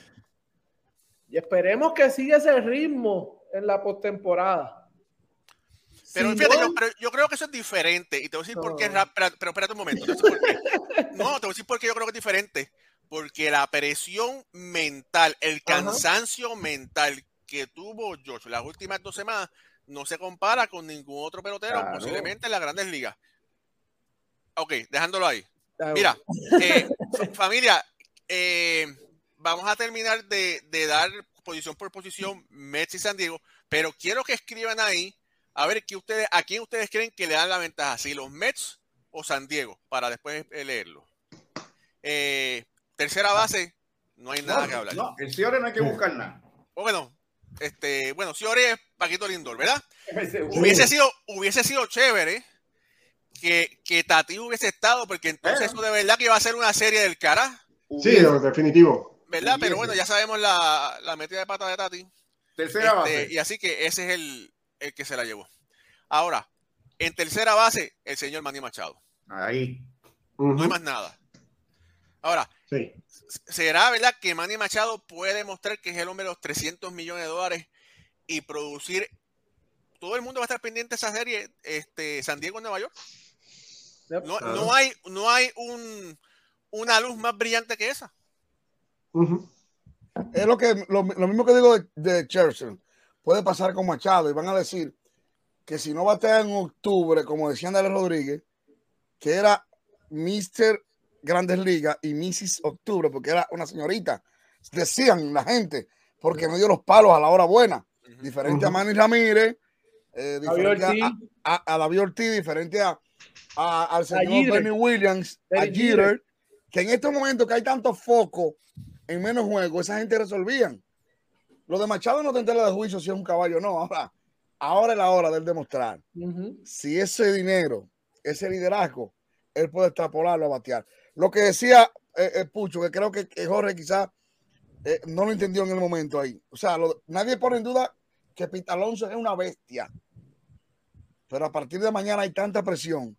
Y esperemos que siga ese ritmo en la postemporada. Pero Si fíjate, no- yo, pero yo creo que eso es diferente. Y te voy a decir por qué. No. Pero, pero espérate un momento. por qué. No, te voy a decir por qué yo creo que es diferente. Porque la presión mental, el Ajá. cansancio mental que tuvo George las últimas dos semanas no se compara con ningún otro pelotero, Claro. posiblemente en las grandes ligas. Ok, dejándolo ahí. Ah, Mira, eh, fa- familia, eh, vamos a terminar de, de dar posición por posición Mets y San Diego, pero quiero que escriban ahí a ver que ustedes, a quién ustedes creen que le dan la ventaja, si los Mets o San Diego, para después eh, leerlo. Eh, tercera base, no hay nada No, que hablar. no, el Ciore no hay que buscar nada. O bueno, este, bueno, Ciori es Paquito Lindor, ¿verdad? Ese- Hubiese sido, hubiese sido chévere que, que Tati hubiese estado, porque entonces eso de verdad que iba a ser una serie del cara. Sí, definitivo. ¿Verdad? Pero bueno, ya sabemos la, la metida de pata de Tati. Tercera Este, base. y así que ese es el, el que se la llevó. Ahora, en tercera base, el señor Manny Machado. Ahí. No hay más nada. Ahora, Sí. ¿será verdad que Manny Machado puede demostrar que es el hombre de los 300 millones de dólares y producir? Todo el mundo va a estar pendiente de esa serie, este, San Diego, Nueva York. Yep. No, Claro. no hay, no hay un, una luz más brillante que esa. Es lo, que, lo, lo mismo que digo de, de Churchill. Puede pasar con Machado y van a decir que si no batea en octubre, como decían Dale Rodríguez, que era Mr. Grandes Ligas y Mrs. Octubre, porque era una señorita. Decían la gente, porque me dio los palos a la hora buena. Diferente a. Manny Ramírez, eh, diferente a, Ortiz. a, a David Ortiz, diferente a, a- al señor. Benny Williams, a Jeter, que en estos momentos que hay tanto foco en menos juegos, esa gente resolvían. Lo de Machado no te enteras de juicio si es un caballo, no. Ahora, ahora es la hora de él demostrar si ese dinero, ese liderazgo, él puede extrapolarlo a batear. Lo que decía eh, eh, Pucho, que creo que, que Jorge quizás eh, no lo entendió en el momento ahí. O sea, lo- nadie pone en duda que Pita Alonso es una bestia. Pero a partir de mañana hay tanta presión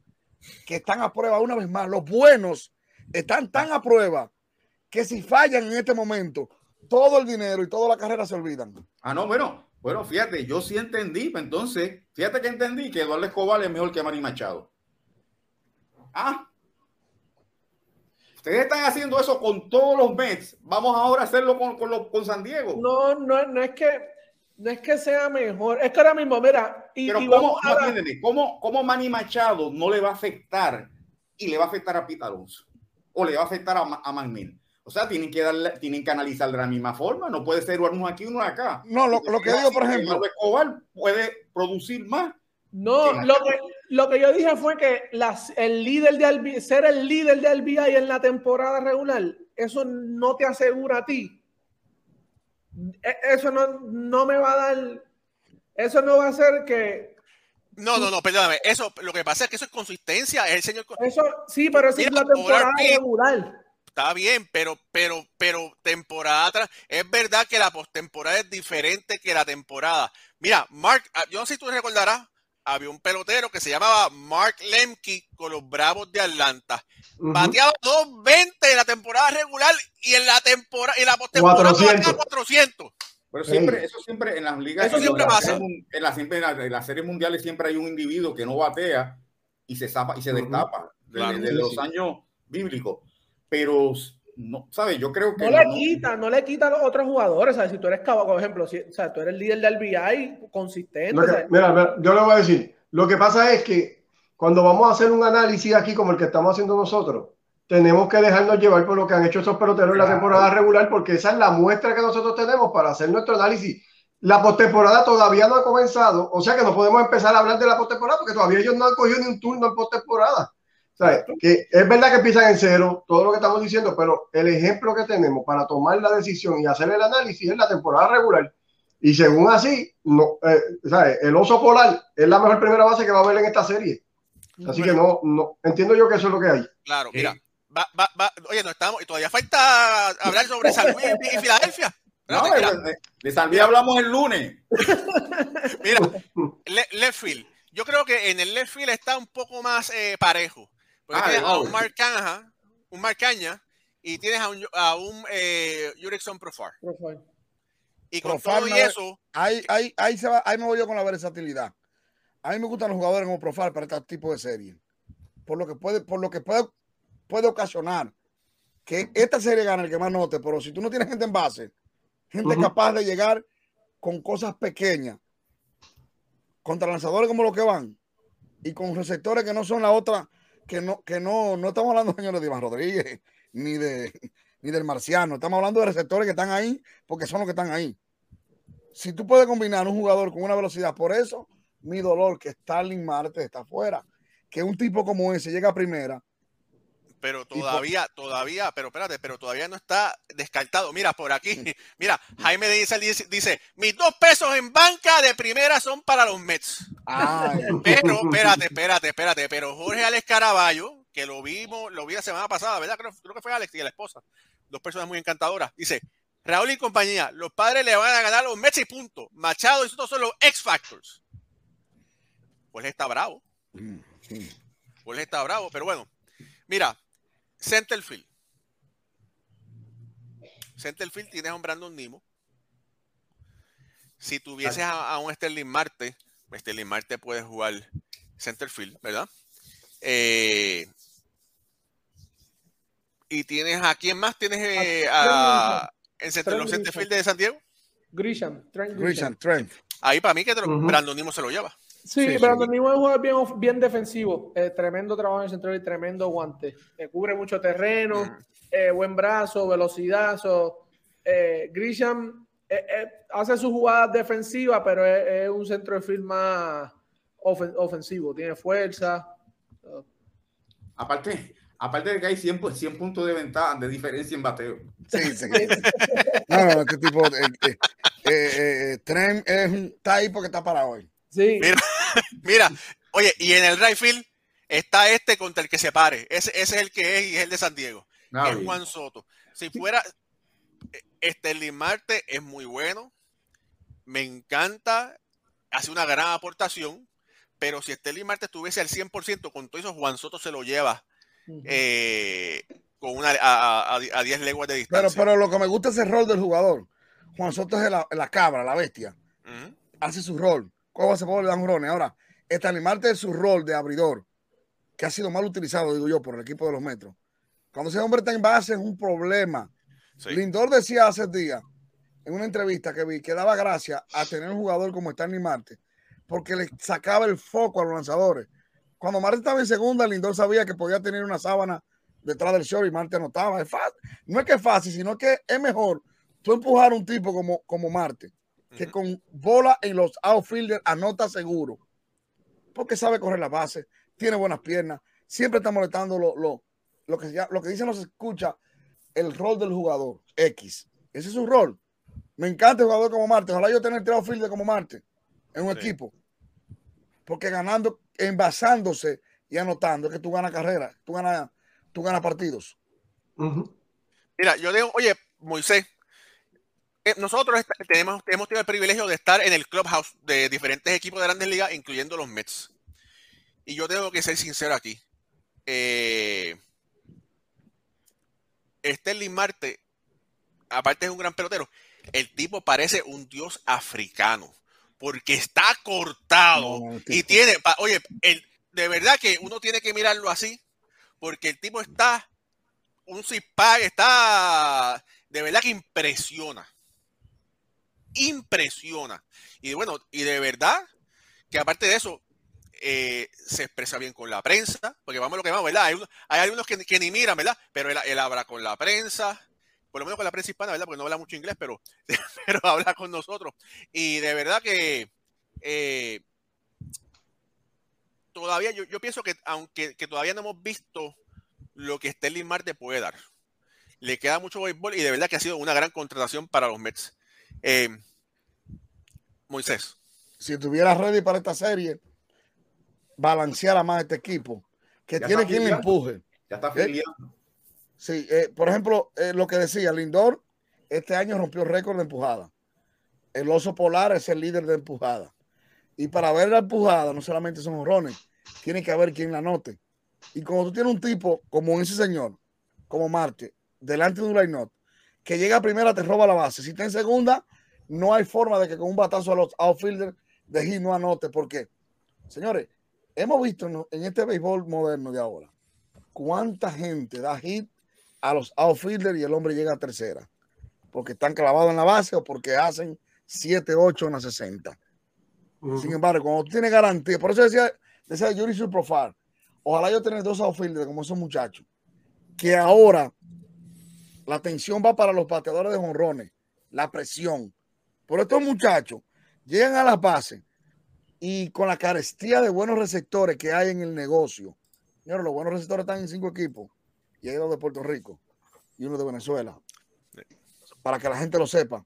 que están a prueba una vez más. Los buenos están tan a prueba que si fallan en este momento, todo el dinero y toda la carrera se olvidan. Ah, no, bueno, bueno, fíjate, yo sí entendí, pues, entonces, fíjate que entendí que Eduardo Escobar es mejor que Manny Machado. Ah, ustedes están haciendo eso con todos los Mets, vamos ahora a hacerlo con, con, los- con San Diego. No, no, no es que no es que sea mejor, es que ahora mismo, mira, y, Pero y ¿cómo, vamos a no, la- atiéndeme, ¿cómo, ¿cómo Manny Machado no le va a afectar y le va a afectar a Pita Alonso? O le va a afectar a, a. O sea, tienen que darle, tienen que analizar de la misma forma. No puede ser uno aquí, uno acá. No, lo, lo que digo, por ejemplo, Eduardo Escobar puede producir más. No, lo que, lo que yo dije fue que las, el líder de RBI, ser el líder de RBI en la temporada regular, eso no te asegura a ti. E- Eso no, no me va a dar, eso no va a hacer que, No, no, no, perdóname. Eso, lo que pasa es que eso es consistencia. Es el señor. eso sí, pero esa es la temporada regular. Está bien, pero, pero, pero temporada atrás. Es verdad que la postemporada es diferente que la temporada. Mira, Mark, ah, yo no sé si tú recordarás, había un pelotero que se llamaba Mark Lemke con los Bravos de Atlanta. Ujú. Bateaba 220 en la temporada regular y en la temporada, en la postemporada 400. bateaba 400. Pero Sí. siempre, eso siempre en las ligas, Eso en siempre las pasa. series En, la, siempre, en, la- en las series mundiales siempre hay un individuo que no batea y se zapa y se destapa de, Claro. de Sí, los años bíblicos. Pero, no, ¿sabes? Yo creo que No le no- quita, no le quita a los otros jugadores. ¿sabes? Si tú eres cabo, por ejemplo, si, o sea, tú eres el líder del RBI consistente. Que- mira, mira, yo le voy a decir, lo que pasa es que cuando vamos a hacer un análisis aquí como el que estamos haciendo nosotros, tenemos que dejarnos llevar por lo que han hecho esos peloteros en la Claro. temporada regular, porque esa es la muestra que nosotros tenemos para hacer nuestro análisis. La postemporada todavía no ha comenzado, o sea que no podemos empezar a hablar de la postemporada porque todavía ellos no han cogido ni un turno en postemporada. Es verdad que empiezan en cero, todo lo que estamos diciendo, pero el ejemplo que tenemos para tomar la decisión y hacer el análisis es la temporada regular. Y según así, no, eh, ¿sabes? el oso polar es la mejor primera base que va a haber en esta serie. Así que no, no, entiendo yo que eso es lo que hay. Claro, Sí. mira. Va, va, va. Oye, no estamos, y todavía falta hablar sobre San Luis y Filadelfia. No, Espérate, mira. de, de San Luis hablamos el lunes. Mira, le- left field. Yo creo que en el left field está un poco más eh, parejo. Porque Ah, tienes a no. un Mark un Mark Caña, y tienes a un, a un eh, Jurickson Profar. Y con todo y eso. Ahí, ahí, ahí, se va, ahí me voy yo con la versatilidad. A mí me gustan los jugadores como Profile para este tipo de serie. Por lo que puede, por lo que puede, puede ocasionar que esta serie gane el que más note, pero si tú no tienes gente en base, gente capaz de llegar con cosas pequeñas, contra lanzadores como los que van, y con receptores que no son la otra, que no, que no, no estamos hablando, señores, de Iván Rodríguez, ni de ni del marciano, estamos hablando de receptores que están ahí, porque son los que están ahí. Si tú puedes combinar un jugador con una velocidad, por eso mi dolor que Starling Marte está afuera, que un tipo como ese llega a primera, pero todavía, todavía, pero espérate, pero todavía no está descartado. Mira, por aquí, mira, Jaime dice, dice, mis dos pesos en banca de primera son para los Mets. Pero, espérate, espérate, espérate, pero Jorge Alex Caraballo, que lo vimos, lo vi la semana pasada, ¿verdad? Creo, creo que fue Alex y la esposa, dos personas muy encantadoras, dice, Raúl y compañía, los padres le van a ganar los Mets y punto. Machado y estos son los X Factors. Pues está bravo. Pues está bravo, pero bueno, mira, Centerfield. Centerfield tienes a un Brandon Nimo. Si tuvieses a, un Sterling Marte, Sterling Marte puede jugar Centerfield, ¿verdad? Eh, y tienes a quién más tienes eh, a, en los Centerfield de San Diego. Grisham, Trent Grisham. Trent. Ahí para mí que Brandon Nimo se lo lleva. Sí, pero Brandon Nimo es un jugador bien, bien defensivo. Eh, tremendo trabajo en el centro y tremendo guante. Eh, cubre mucho terreno, eh, buen brazo, velocidad. Grisham hace sus jugadas defensivas, pero es, un centro de field más ofensivo. Tiene fuerza. Aparte, aparte de que hay 100, 100 puntos de ventaja, de diferencia en bateo. Sí, sí. no, no, este tipo. Trem es un, está ahí porque está para hoy. Mira, mira, oye, y en el right field está este contra el que se pare. Ese, es el que es y es el de San Diego. Ah, es Juan Soto. Si fuera Sterling Marte es muy bueno. Me encanta. Hace una gran aportación. Pero si Sterling Marte estuviese al 100% con todo eso, Juan Soto se lo lleva eh, con una, a, 10 leguas de distancia. Pero, pero lo que me gusta es el rol del jugador. Juan Soto es la, cabra, la bestia. Hace su rol ¿Cómo se dar un Ahora, animarte de su rol de abridor, que ha sido mal utilizado, digo yo, por el equipo de los metros. Cuando ese hombre está en base es un problema. Lindor decía hace días en una entrevista que vi que daba gracia a tener un jugador como Stanley Marte porque le sacaba el foco a los lanzadores. Cuando Marte estaba en segunda, Lindor sabía que podía tener una sábana detrás del show y Marte anotaba. Es fácil. No es que es fácil, sino que es mejor tú empujar a un tipo como, como Marte que con bola en los outfielders anota seguro. Porque sabe correr la base, tiene buenas piernas, siempre está molestando lo, lo, lo que, lo que dicen los escucha, el rol del jugador X. Ese es su rol. Me encanta el jugador como Marte. Ojalá yo tener tres outfielders como Marte en un equipo. Porque ganando, envasándose y anotando, es que tú ganas carrera, tú ganas, tú ganas partidos. Mira, yo digo, oye, Moisés, nosotros tenemos, hemos tenido el privilegio de estar en el clubhouse de diferentes equipos de grandes ligas, incluyendo los Mets. Y yo tengo que ser sincero aquí. Eh, Sterling Marte, aparte es un gran pelotero, el tipo parece un dios africano, porque está cortado y tiene, oye, el, de verdad que uno tiene que mirarlo así, porque el tipo está, un zip está, de verdad que impresiona impresiona. Y bueno, y de verdad que aparte de eso, eh, se expresa bien con la prensa, porque vamos a lo que vamos, ¿verdad? Hay, hay algunos que, ni miran, ¿verdad? Pero él, habla con la prensa, por lo menos con la prensa hispana, ¿verdad? Porque no habla mucho inglés, pero, pero habla con nosotros. Y de verdad que eh, todavía yo, pienso que aunque todavía no hemos visto lo que Sterling Marte puede dar, le queda mucho béisbol y de verdad que ha sido una gran contratación para los Mets. Eh, Moisés. Si estuviera ready para esta serie, balanceara más este equipo, que tiene quien le empuje. Ya está ¿Eh? Sí, eh, por ejemplo, lo que decía, Lindor este año rompió récord de empujada. El oso polar es el líder de empujada. Y para ver la empujada, no solamente son horrones, tiene que haber quien la note. Y como tú tienes un tipo como ese señor, como Marte, delante de un line que llega a primera, te roba la base. Si está en segunda, no hay forma de que con un batazo a los outfielders de hit no anote, porque, señores, hemos visto en, en este béisbol moderno de ahora cuánta gente da hit a los outfielders y el hombre llega a tercera, porque están clavados en la base o porque hacen 7, 8 en la 60. Sin embargo, cuando tú tienes garantía, por eso decía, decía Yuri Profile, ojalá yo tenga dos outfielders como esos muchachos, que ahora la atención va para los pateadores de jonrones, la presión. Por estos muchachos llegan a las bases y con la carestía de buenos receptores que hay en el negocio. Señores, los buenos receptores están en cinco equipos y hay dos de Puerto Rico y uno de Venezuela. Para que la gente lo sepa.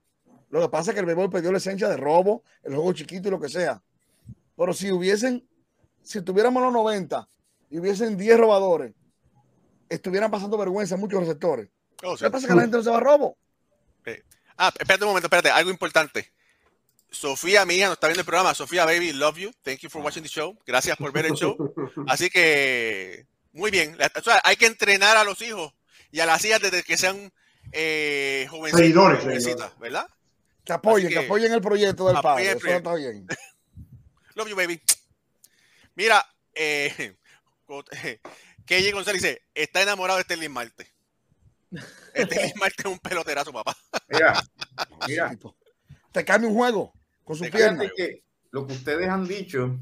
Lo que pasa es que el béisbol perdió la esencia de robo, el juego chiquito y lo que sea. Pero si hubiesen, si tuviéramos los 90 y hubiesen 10 robadores, estuvieran pasando vergüenza muchos receptores. Oh, ¿Qué pasa que la gente no se va a robo? Ah, espérate un momento, espérate, algo importante. Sofía, mi hija, no está viendo el programa. Sofía, baby, love you. Thank you for watching the show. Gracias por ver el show. Así que, muy bien. O sea, hay que entrenar a los hijos y a las hijas desde que sean eh, jovencitas, Seguidores, jovencitas. ¿verdad? Que apoyen, que, que- apoyen el proyecto del padre. Está bien. Love you, baby. Mira, eh, KJ González dice, está enamorado de Sterling Marte. Marte es un peloterazo, papá. Mira, mira, Te cambia un juego con su pierna. fíjate que lo que ustedes han dicho,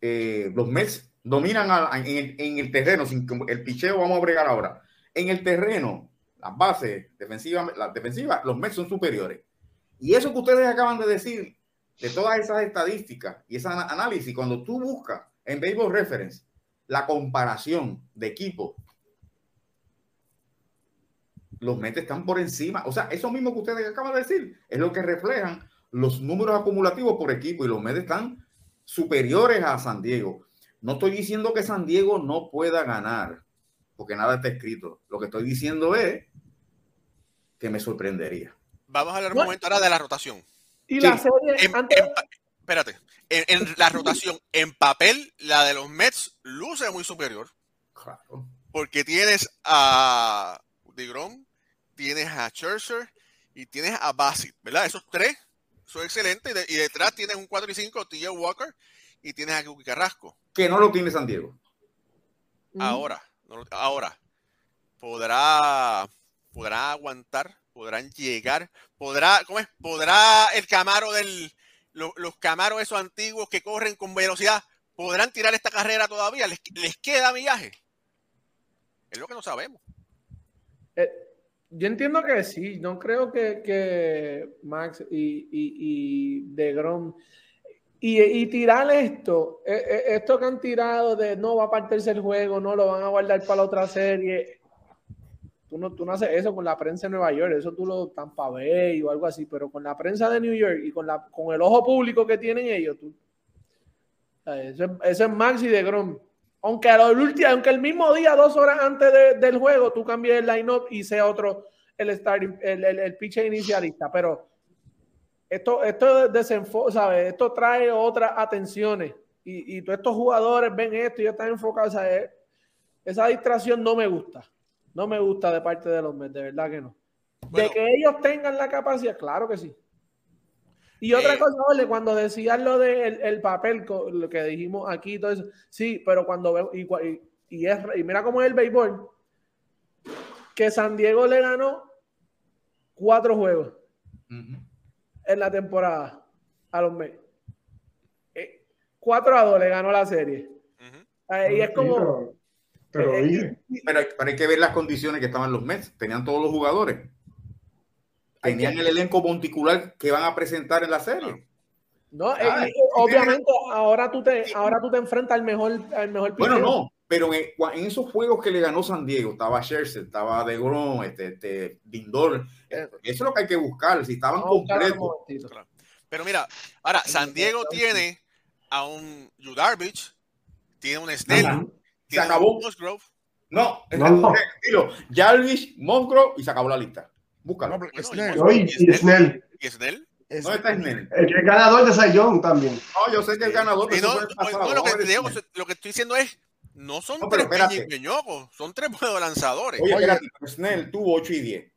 eh, los Mets dominan a- en, el, en el terreno, sin que- el picheo vamos a bregar ahora. En el terreno, las bases defensivas, las defensivas, los Mets son superiores. Y eso que ustedes acaban de decir, de todas esas estadísticas y ese análisis, cuando tú buscas en Baseball Reference la comparación de equipo, los Mets están por encima. O sea, eso mismo que ustedes acaban de decir es lo que reflejan los números acumulativos por equipo y los Mets están superiores a San Diego. No estoy diciendo que San Diego no pueda ganar, porque nada está escrito. Lo que estoy diciendo es que me sorprendería. Vamos a hablar un momento ahora de la rotación. Y Sí. la serie, En, antes, en pa- espérate, en, en la rotación, en papel, la de los Mets luce muy superior, Claro. porque tienes a DeGrom, tienes a Scherzer y tienes a Bassett, ¿verdad? Esos tres son excelentes, y, de- y detrás tienes un 4 y 5, TJ Walker, y tienes a Guki Carrasco. Que no lo tiene San Diego. Ahora, no lo- ahora, podrá, podrá aguantar, podrán llegar, podrá, ¿cómo es? Podrá el Camaro del, lo- los Camaros esos antiguos que corren con velocidad, podrán tirar esta carrera todavía, les, les queda millaje. Es lo que no sabemos. Eh, yo entiendo que sí, no creo que, que Max y, y, y DeGrom y, y tirar esto, eh, eh, esto que han tirado de no va a partirse el juego, no lo van a guardar para la otra serie. Tú no, tú no haces eso con la prensa de Nueva York, eso tú lo Tampa Bay o algo así, pero con la prensa de New York y con, la, con el ojo público que tienen ellos, tú, eso, es- eso es Max y DeGrom. Aunque, a lo último, aunque el mismo día, dos horas antes de- del juego, tú cambies el line-up y sea otro el, starting, el, el, el pitcher inicialista. Pero esto, esto desenfo ¿sabes? Esto trae otras atenciones. Y, y todos estos jugadores ven esto y están enfocados. eh, esa distracción no me gusta. No me gusta de parte de los Mets, de verdad que no. Bueno. de que ellos tengan la capacidad, claro que sí. Y otra Eh, cosa, Ole, cuando decías lo del el papel, lo que dijimos aquí, y todo eso, sí, pero cuando veo, y, y, y es, y mira cómo es el béisbol, que San Diego le ganó cuatro juegos en la temporada a los Mets. Eh, 4 a 2 le ganó la serie. Eh, y es como. pero- Pero eh, hay- pero hay que ver las condiciones que estaban los Mets. Tenían todos los jugadores. Tenían que- el elenco monticular que van a presentar en la serie. No, Eh, Ah, y- y sí, obviamente ahora tú te, ahora tú te enfrentas al mejor, al mejor Bueno, no, pero en, en esos juegos que le ganó San Diego, estaba Scherzer, estaba DeGrom, este, este, Lindor, Eh. eso es lo que hay que buscar, si estaban un completos. momentito. Pero mira, ahora San Diego tiene a un Yu Darvish, tiene un Snell, tiene acabó. un Musgrove. No, No, no. Jarvis, Moncrief y se acabó la lista. Búscalo. No, Snell, no, y, y Snell, y Snell. es- ¿Dónde está Snell? el que es ganador de Young también. No, yo sé que el ganador no, el pasado. lo, que, Snell. lo que estoy diciendo es, no son No, tres peñiqueñocos, son tres buenos lanzadores. Oye, Oye. espérate, Snell tuvo 8 y 10.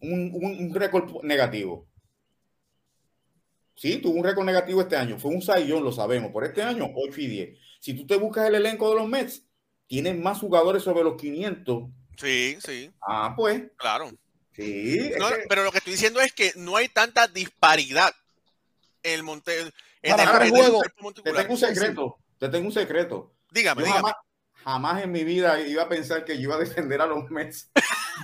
un, un, récord negativo. Sí, tuvo un récord negativo este año. Fue un sayón, lo sabemos. Por este año, 8 y 10. Si tú te buscas el elenco de los Mets, tienen más jugadores sobre los 500. Sí, sí. Ah, pues. Claro. Sí. Pero lo que estoy diciendo es que no hay tanta disparidad en el monte. En el, juego. Te tengo un secreto. Te tengo un secreto. Dígame, dígame jamás en mi vida iba a pensar que yo iba a defender a los Mets.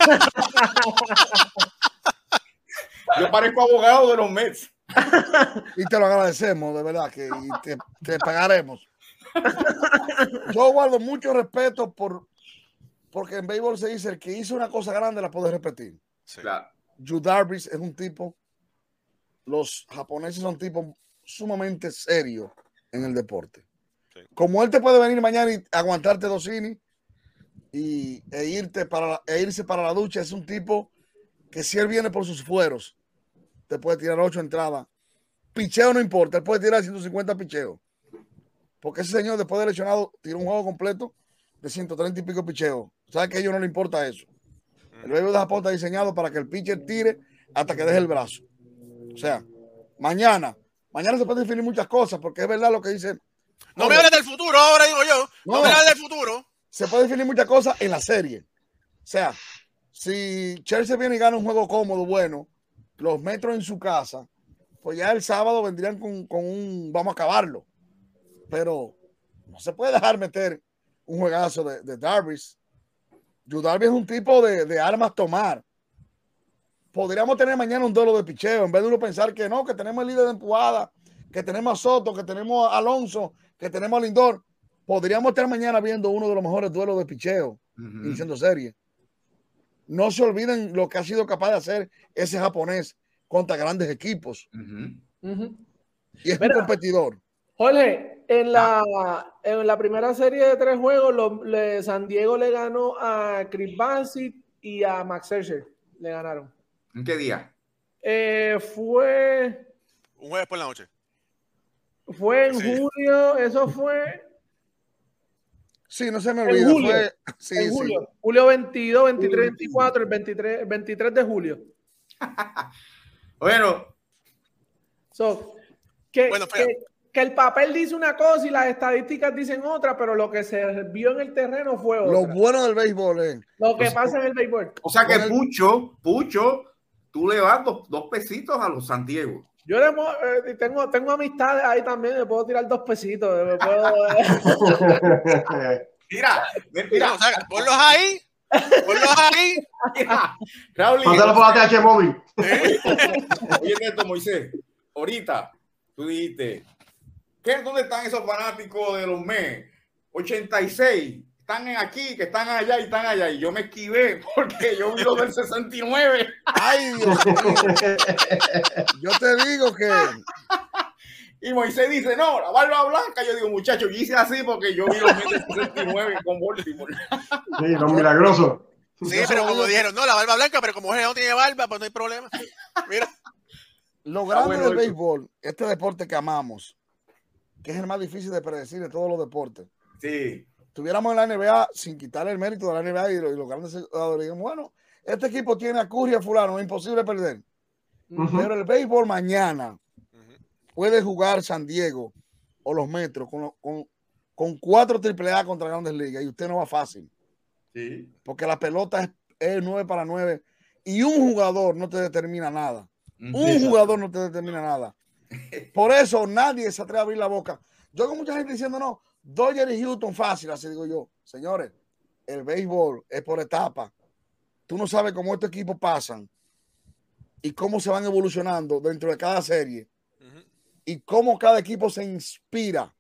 yo parezco abogado de los Mets. Y te lo agradecemos, de verdad, que te, pagaremos. Yo guardo mucho respeto por porque en béisbol se dice el que hizo una cosa grande la puede repetir. Claro. Yu Darvish es un tipo, los japoneses son tipos sumamente serios en el deporte. Como él te puede venir mañana y aguantarte dos innings y, e, irte para, e irse para la ducha, es un tipo que si él viene por sus fueros, te puede tirar ocho entradas. Picheo no importa, él puede tirar 150 picheos. Porque ese señor, después de lesionado, tiró un juego completo de 130 y pico picheos. ¿Sabes que a ellos no le importa eso? El béisbol de Japón está diseñado para que el pitcher tire hasta que deje el brazo. O sea, mañana, mañana se pueden definir muchas cosas, porque es verdad lo que dice no me hables del futuro, ahora digo yo. No, me hables del futuro. Se puede definir muchas cosas en la serie. O sea, si Chelsea viene y gana un juego cómodo, bueno, los metros en su casa, pues ya el sábado vendrían con, un vamos a acabarlo. Pero no se puede dejar meter un juegazo de, de Darvish. Darvish es un tipo de, de, armas tomar. Podríamos tener mañana un duelo de picheo, en vez de uno pensar que no, que tenemos el líder de empujada, que tenemos a Soto, que tenemos a Alonso, que tenemos al Lindor, podríamos estar mañana viendo uno de los mejores duelos de picheo, diciendo serie. No se olviden lo que ha sido capaz de hacer ese japonés contra grandes equipos. Y es un competidor. Jorge, en la, en la primera serie de tres juegos, San Diego le ganó a Chris Bassett y a Max Scherzer. Le ganaron. ¿En qué día? Eh, fue. Un jueves por la noche. Fue en julio, eso fue. Sí, no se me olvida. julio, fue... sí, en julio. julio 22, 23, 24, el 23, 23 de julio. bueno. So, que, que, el papel dice una cosa y las estadísticas dicen otra, pero lo que se vio en el terreno fue otra. Lo bueno del béisbol, eh. Lo que pasa en el béisbol. O sea que Pucho, Pucho, tú le vas dos, dos pesitos a los Santiago. Yo eh, tengo, tengo amistades ahí también, me puedo tirar dos pesitos. Me puedo, mira, mira, o sea, ponlos ahí. Ponlos ahí. Raúl. Mándalo por ATH móvil. Oye, esto, Moisés. Ahorita tú dijiste, ¿qué, ¿dónde están esos fanáticos de los MES? 86 están aquí, que están allá y están allá. Y yo me esquivé porque yo vi lo del 69. Ay, Dios mío. Yo te digo que. Y Moisés dice, no, la barba blanca. Yo digo, muchacho, yo hice así porque yo vi los del 69 con Baltimore. Sí, los milagrosos. Sí, pero como dijeron, no, la barba blanca, pero como no tiene barba, pues no hay problema. Mira. Lo grande del béisbol, este deporte que amamos, que es el más difícil de predecir de todos los deportes. Sí tuviéramos en la NBA sin quitarle el mérito de la NBA y, los, grandes jugadores, digamos, bueno, este equipo tiene a Curry a fulano, es imposible perder. Pero el béisbol mañana puede jugar San Diego o los Metros con, con, con cuatro AAA contra grandes ligas y usted no va fácil. Sí. Porque la pelota es, es 9 para 9 y un jugador no te determina nada. Un jugador no te determina nada. Por eso nadie se atreve a abrir la boca. Yo con mucha gente diciendo, no, Dodger y Houston fácil, así digo yo. Señores, el béisbol es por etapa. Tú no sabes cómo estos equipos pasan y cómo se van evolucionando dentro de cada serie y cómo cada equipo se inspira.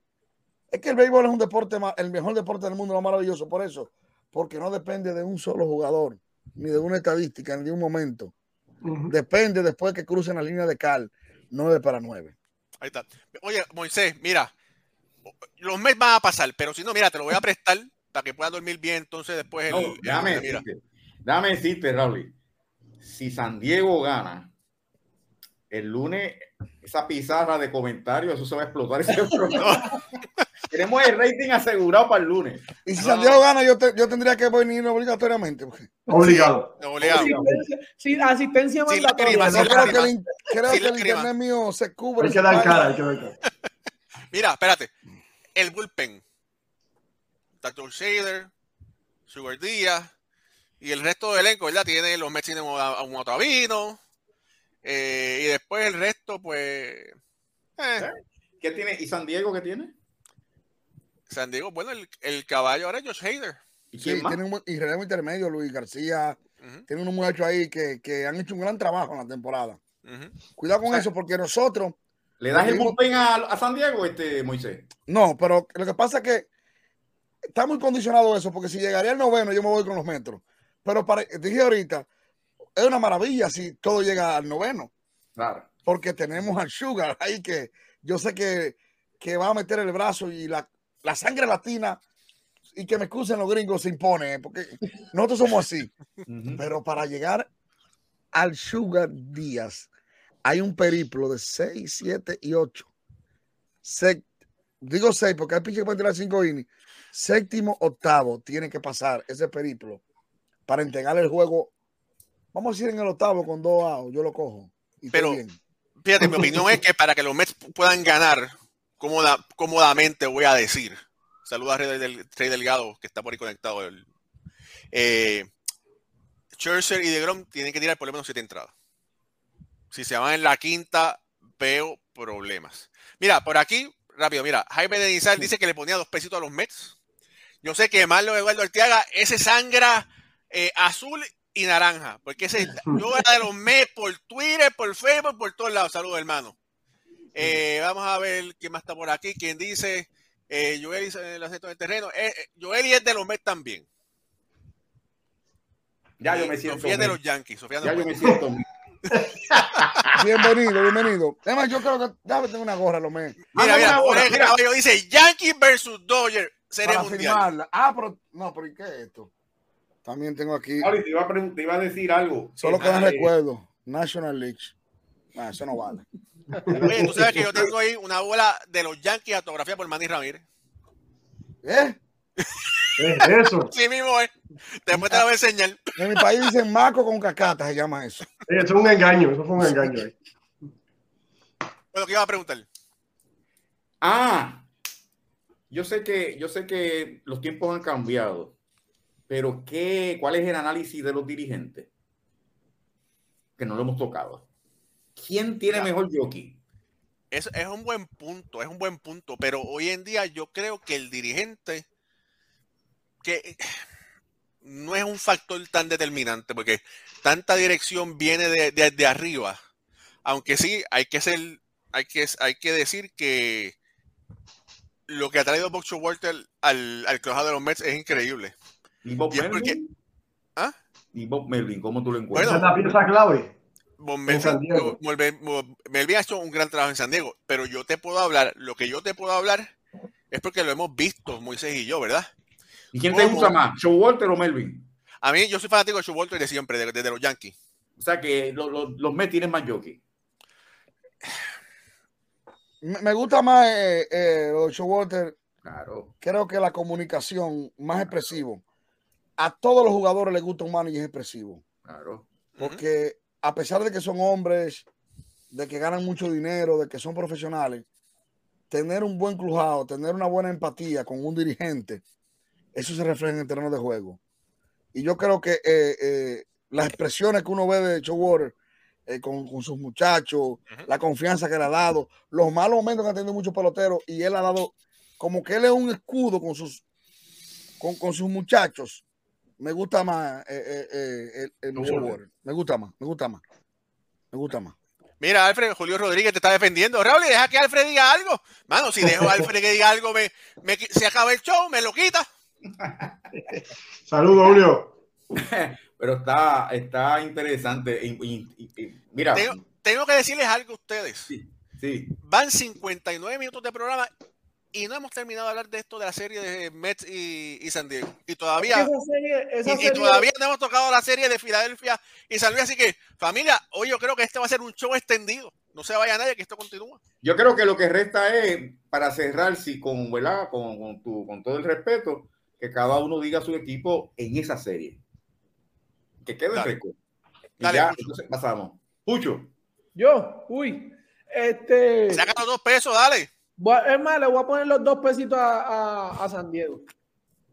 Es que el béisbol es un deporte, el mejor deporte del mundo, lo maravilloso. Por eso, porque no depende de un solo jugador, ni de una estadística, ni de un momento. Depende después que crucen la línea de cal, 9 para 9. Ahí está. Oye, Moisés, mira, los meses van a pasar, pero si no, mira, te lo voy a prestar para que puedas dormir bien. Entonces, después. El, no, déjame, decirte, déjame decirte, Raúl. Si San Diego gana, el lunes, esa pizarra de comentarios, eso se va a explotar. Ese tenemos el rating asegurado para el lunes. Y si No. San Diego gana, yo, te- yo tendría que venir obligatoriamente. porque Obligado. Obligado. Sí, asistencia Sí, mandatoria. ¿no? creo que el, creo Sí, que el internet mío se cubre. Hay que dar cara, hay que dar cara. Mira, espérate. El bullpen. Dr. Shader, Sugar Díaz y el resto del elenco, ¿verdad? Tiene los Mets tienen a, a un Otavino. eh, y después el resto, pues. eh, ¿Qué tiene? ¿Y San Diego qué tiene? San Diego, bueno, el, el caballo ahora es Josh Hader. ¿Y Sí, tiene un relevo intermedio, Luis García. Ujú, Tiene unos muchachos ahí que, que han hecho un gran trabajo en la temporada. Cuidado con O sea, eso, porque nosotros. ¿Le das el bullpen a, a San Diego, este Moisés? No, pero lo que pasa es que está muy condicionado eso, porque si llegaría al noveno, yo me voy con los metros. Pero para, dije ahorita, es una maravilla si todo llega al noveno, Claro. porque tenemos al Sugar ahí que yo sé que, que va a meter el brazo y la, la sangre latina, y que me excusen los gringos, se impone, ¿eh? porque nosotros somos así. Pero para llegar al Sugar Díaz, hay un periplo de 6, 7 y 8. digo 6 porque hay pinche que pueden tirar 5 innings. Séptimo, octavo, tiene que pasar ese periplo para entregar el juego. Vamos a decir en el octavo con dos outs, yo lo cojo. Y Pero-. Fíjate, mi opinión es que para que los Mets puedan ganar cómoda- cómodamente, voy a decir. Saludos a Rey, del, Rey Delgado, que está por ahí conectado. El- Eh, Scherzer y DeGrom tienen que tirar por lo menos siete entradas. Si se van en la quinta, veo problemas. Mira, por aquí, rápido, mira, Jaime de Nizar dice que le ponía dos pesitos a los Mets. Yo sé que Marlon Eduardo Arteaga, ese sangra eh, azul y naranja, porque ese, yo era de los Mets por Twitter, por Facebook, por todos lados. Saludos, hermano. Eh, vamos a ver quién más está por aquí. Quien dice, eh, Joel dice el acento del terreno. Eh, eh, Joel es de los Mets también. Ya yo Y me siento. Sofía es de los Yankees. Sofía de Ya los yo me siento. Bienvenido, bienvenido. Además, yo creo que déjame tener una gorra, lo me. Mira, mira, Jorge mira. Caballo dice Yankees versus Dodgers, serie Para mundial. firmarla. Ah, pero no, pero ¿y qué es esto? También tengo aquí. Ahorita te iba a, te iba a decir algo. Solo Eh, quedan eh, recuerdos. National League. Ah, eso no vale. Oye, tú sabes que yo tengo ahí una bola de los Yankees autografía por Manny Ramírez. ¿Eh? Es eso. Sí mismo es. Después te la voy a enseñar. En mi país dicen maco con cacata, se llama eso. Eso es un engaño, eso fue un engaño. ahí. Bueno, ¿qué iba a preguntar? Ah, yo sé que yo sé que los tiempos han cambiado, pero ¿qué, ¿cuál es el análisis de los dirigentes? Que no lo hemos tocado. ¿Quién tiene Ya. mejor jockey? Es, es un buen punto, es un buen punto, pero hoy en día yo creo que el dirigente que no es un factor tan determinante porque tanta dirección viene de, de- de arriba. Aunque sí, hay que ser, hay que, hay que decir que lo que ha traído Bob Walter al, al crujado de los Mets es increíble. ¿Y Bob Y Melvin? porque- ¿Ah? ¿Y Bob Melvin? ¿Cómo tú lo Esa encuentras? es la pieza clave. Melvin, San Diego. Bob Melvin- Bob Melvin ha hecho un gran trabajo en San Diego, pero yo te puedo hablar, lo que yo te puedo hablar es porque lo hemos visto, Moisés y yo, ¿verdad? ¿Y quién te gusta más, Showalter o Melvin? A mí, yo soy fanático de Showalter de siempre, desde de, los Yankees. O sea que lo- lo- los Mets tienen más jockey. Me, gusta más eh, eh, lo de Showalter. Claro. Creo que la comunicación más expresivo. A todos los jugadores les gusta un manager expresivo. Claro. Porque a pesar de que son hombres, de que ganan mucho dinero, de que son profesionales, tener un buen crujado, tener una buena empatía con un dirigente, eso se refleja en el terreno de juego. Y yo creo que eh, eh, las expresiones que uno ve de Showwater eh, con, con sus muchachos, la confianza que le ha dado, los malos momentos que han tenido muchos peloteros, y él ha dado como que él es un escudo con sus, con, con sus muchachos. Me gusta más eh, eh, eh, el, el Showalter. Showwater. Me gusta más, me gusta más. Me gusta más. Mira, Alfred, Julio Rodríguez te está defendiendo. Raúl, deja que Alfred diga algo. Mano, si dejo a Alfred que diga algo, me, me se acaba el show, me lo quita. Saludos, Julio. Pero está, está interesante. Y- y- y- y- mira, Tengo, tengo que decirles algo a ustedes. sí, sí. Van 59 minutos de programa y no hemos terminado de hablar de esto de la serie de Mets y, y San Diego. Y todavía, Esa serie, esa y, todavía no hemos tocado la serie de Filadelfia y San Luis. Así que, familia, hoy yo creo que este va a ser un show extendido. No se vaya nadie, que esto continúa. Yo creo que lo que resta es, para cerrar, sí, con, ¿verdad? Con, con, tu, con todo el respeto, que cada uno diga su equipo en esa serie. Que quede Dale. Y Dale, ya, Pucho. entonces pasamos. Pucho, Yo, uy, este. Saca los dos pesos, dale. Voy a- es más, le voy a poner los dos pesitos a, a- a San Diego.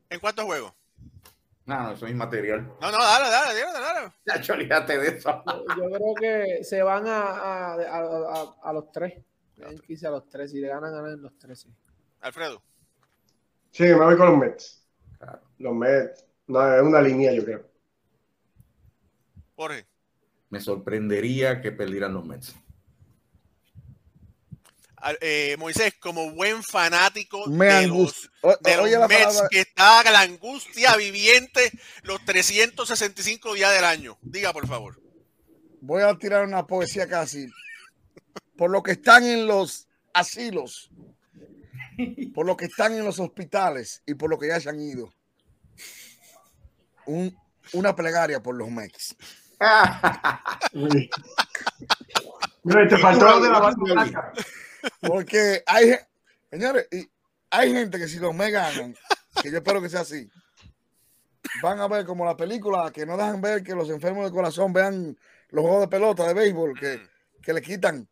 ¿En cuántos juegos? no, no, eso es inmaterial. No, no, dale, dale, dale, dale. Ya, olvídate de eso. Yo creo que se van a, a, a- a- a los tres. Yankees a los tres. Si le ganan, ganan en los tres. sí. Alfredo. Sí, me voy con los Mets. Claro. Los Mets, no, es una línea, yo creo. Jorge. Me sorprendería que perdieran los Mets. Eh, Moisés, como buen fanático Me de angustia. los, O- de los oye la Mets, palabra- que está la angustia viviente los 365 días del año. Diga, por favor. Voy a tirar una poesía casi. Por lo que están en los asilos, por lo que están en los hospitales y por lo que ya se han ido. Un- una plegaria por los. Mira, te faltó lo de la banda blanca. Porque hay, señores, y hay gente que si los Mex ganan, que yo espero que sea así, van a ver como la película que no dejan ver que los enfermos de corazón vean los juegos de pelota de béisbol que, Mm. que le quitan.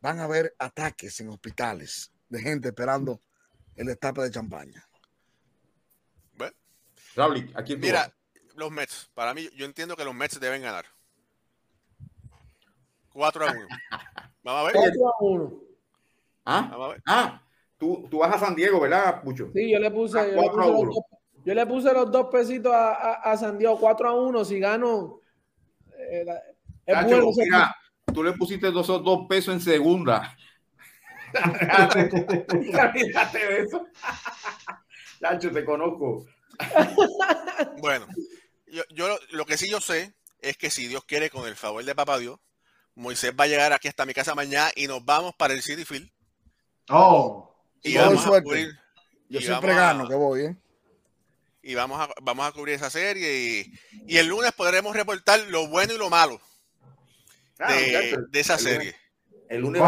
Van a ver ataques en hospitales de gente esperando el destape de champaña. Bueno, Raúl, ¿a quién tú mira, vas? los Mets. Para mí, yo entiendo que los Mets deben ganar. 4 a 1. Vamos a ver. 4 a 1. ¿Ah? Vamos a ver. Ah, tú, tú vas a San Diego, ¿verdad, Pucho? Sí, yo le puse, Ah, yo le cuatro a puse, los, uno. dos, yo le puse los dos pesitos a, a, a San Diego, 4 a 1. Si gano, eh, la- es bueno. mira, tú le pusiste dos, dos pesos en segunda. Olvídate de eso. Nacho, te conozco. Bueno, yo, yo lo que sí yo sé es que si Dios quiere, con el favor de Papá Dios, Moisés va a llegar aquí hasta mi casa mañana y nos vamos para el City Field. Oh, Y Con vamos a suerte. cubrir, Yo y siempre vamos a- gano, que voy, ¿eh? y vamos a, vamos a cubrir esa serie y, y el lunes podremos reportar lo bueno y lo malo Ah, de, de esa el lunes- serie. El lunes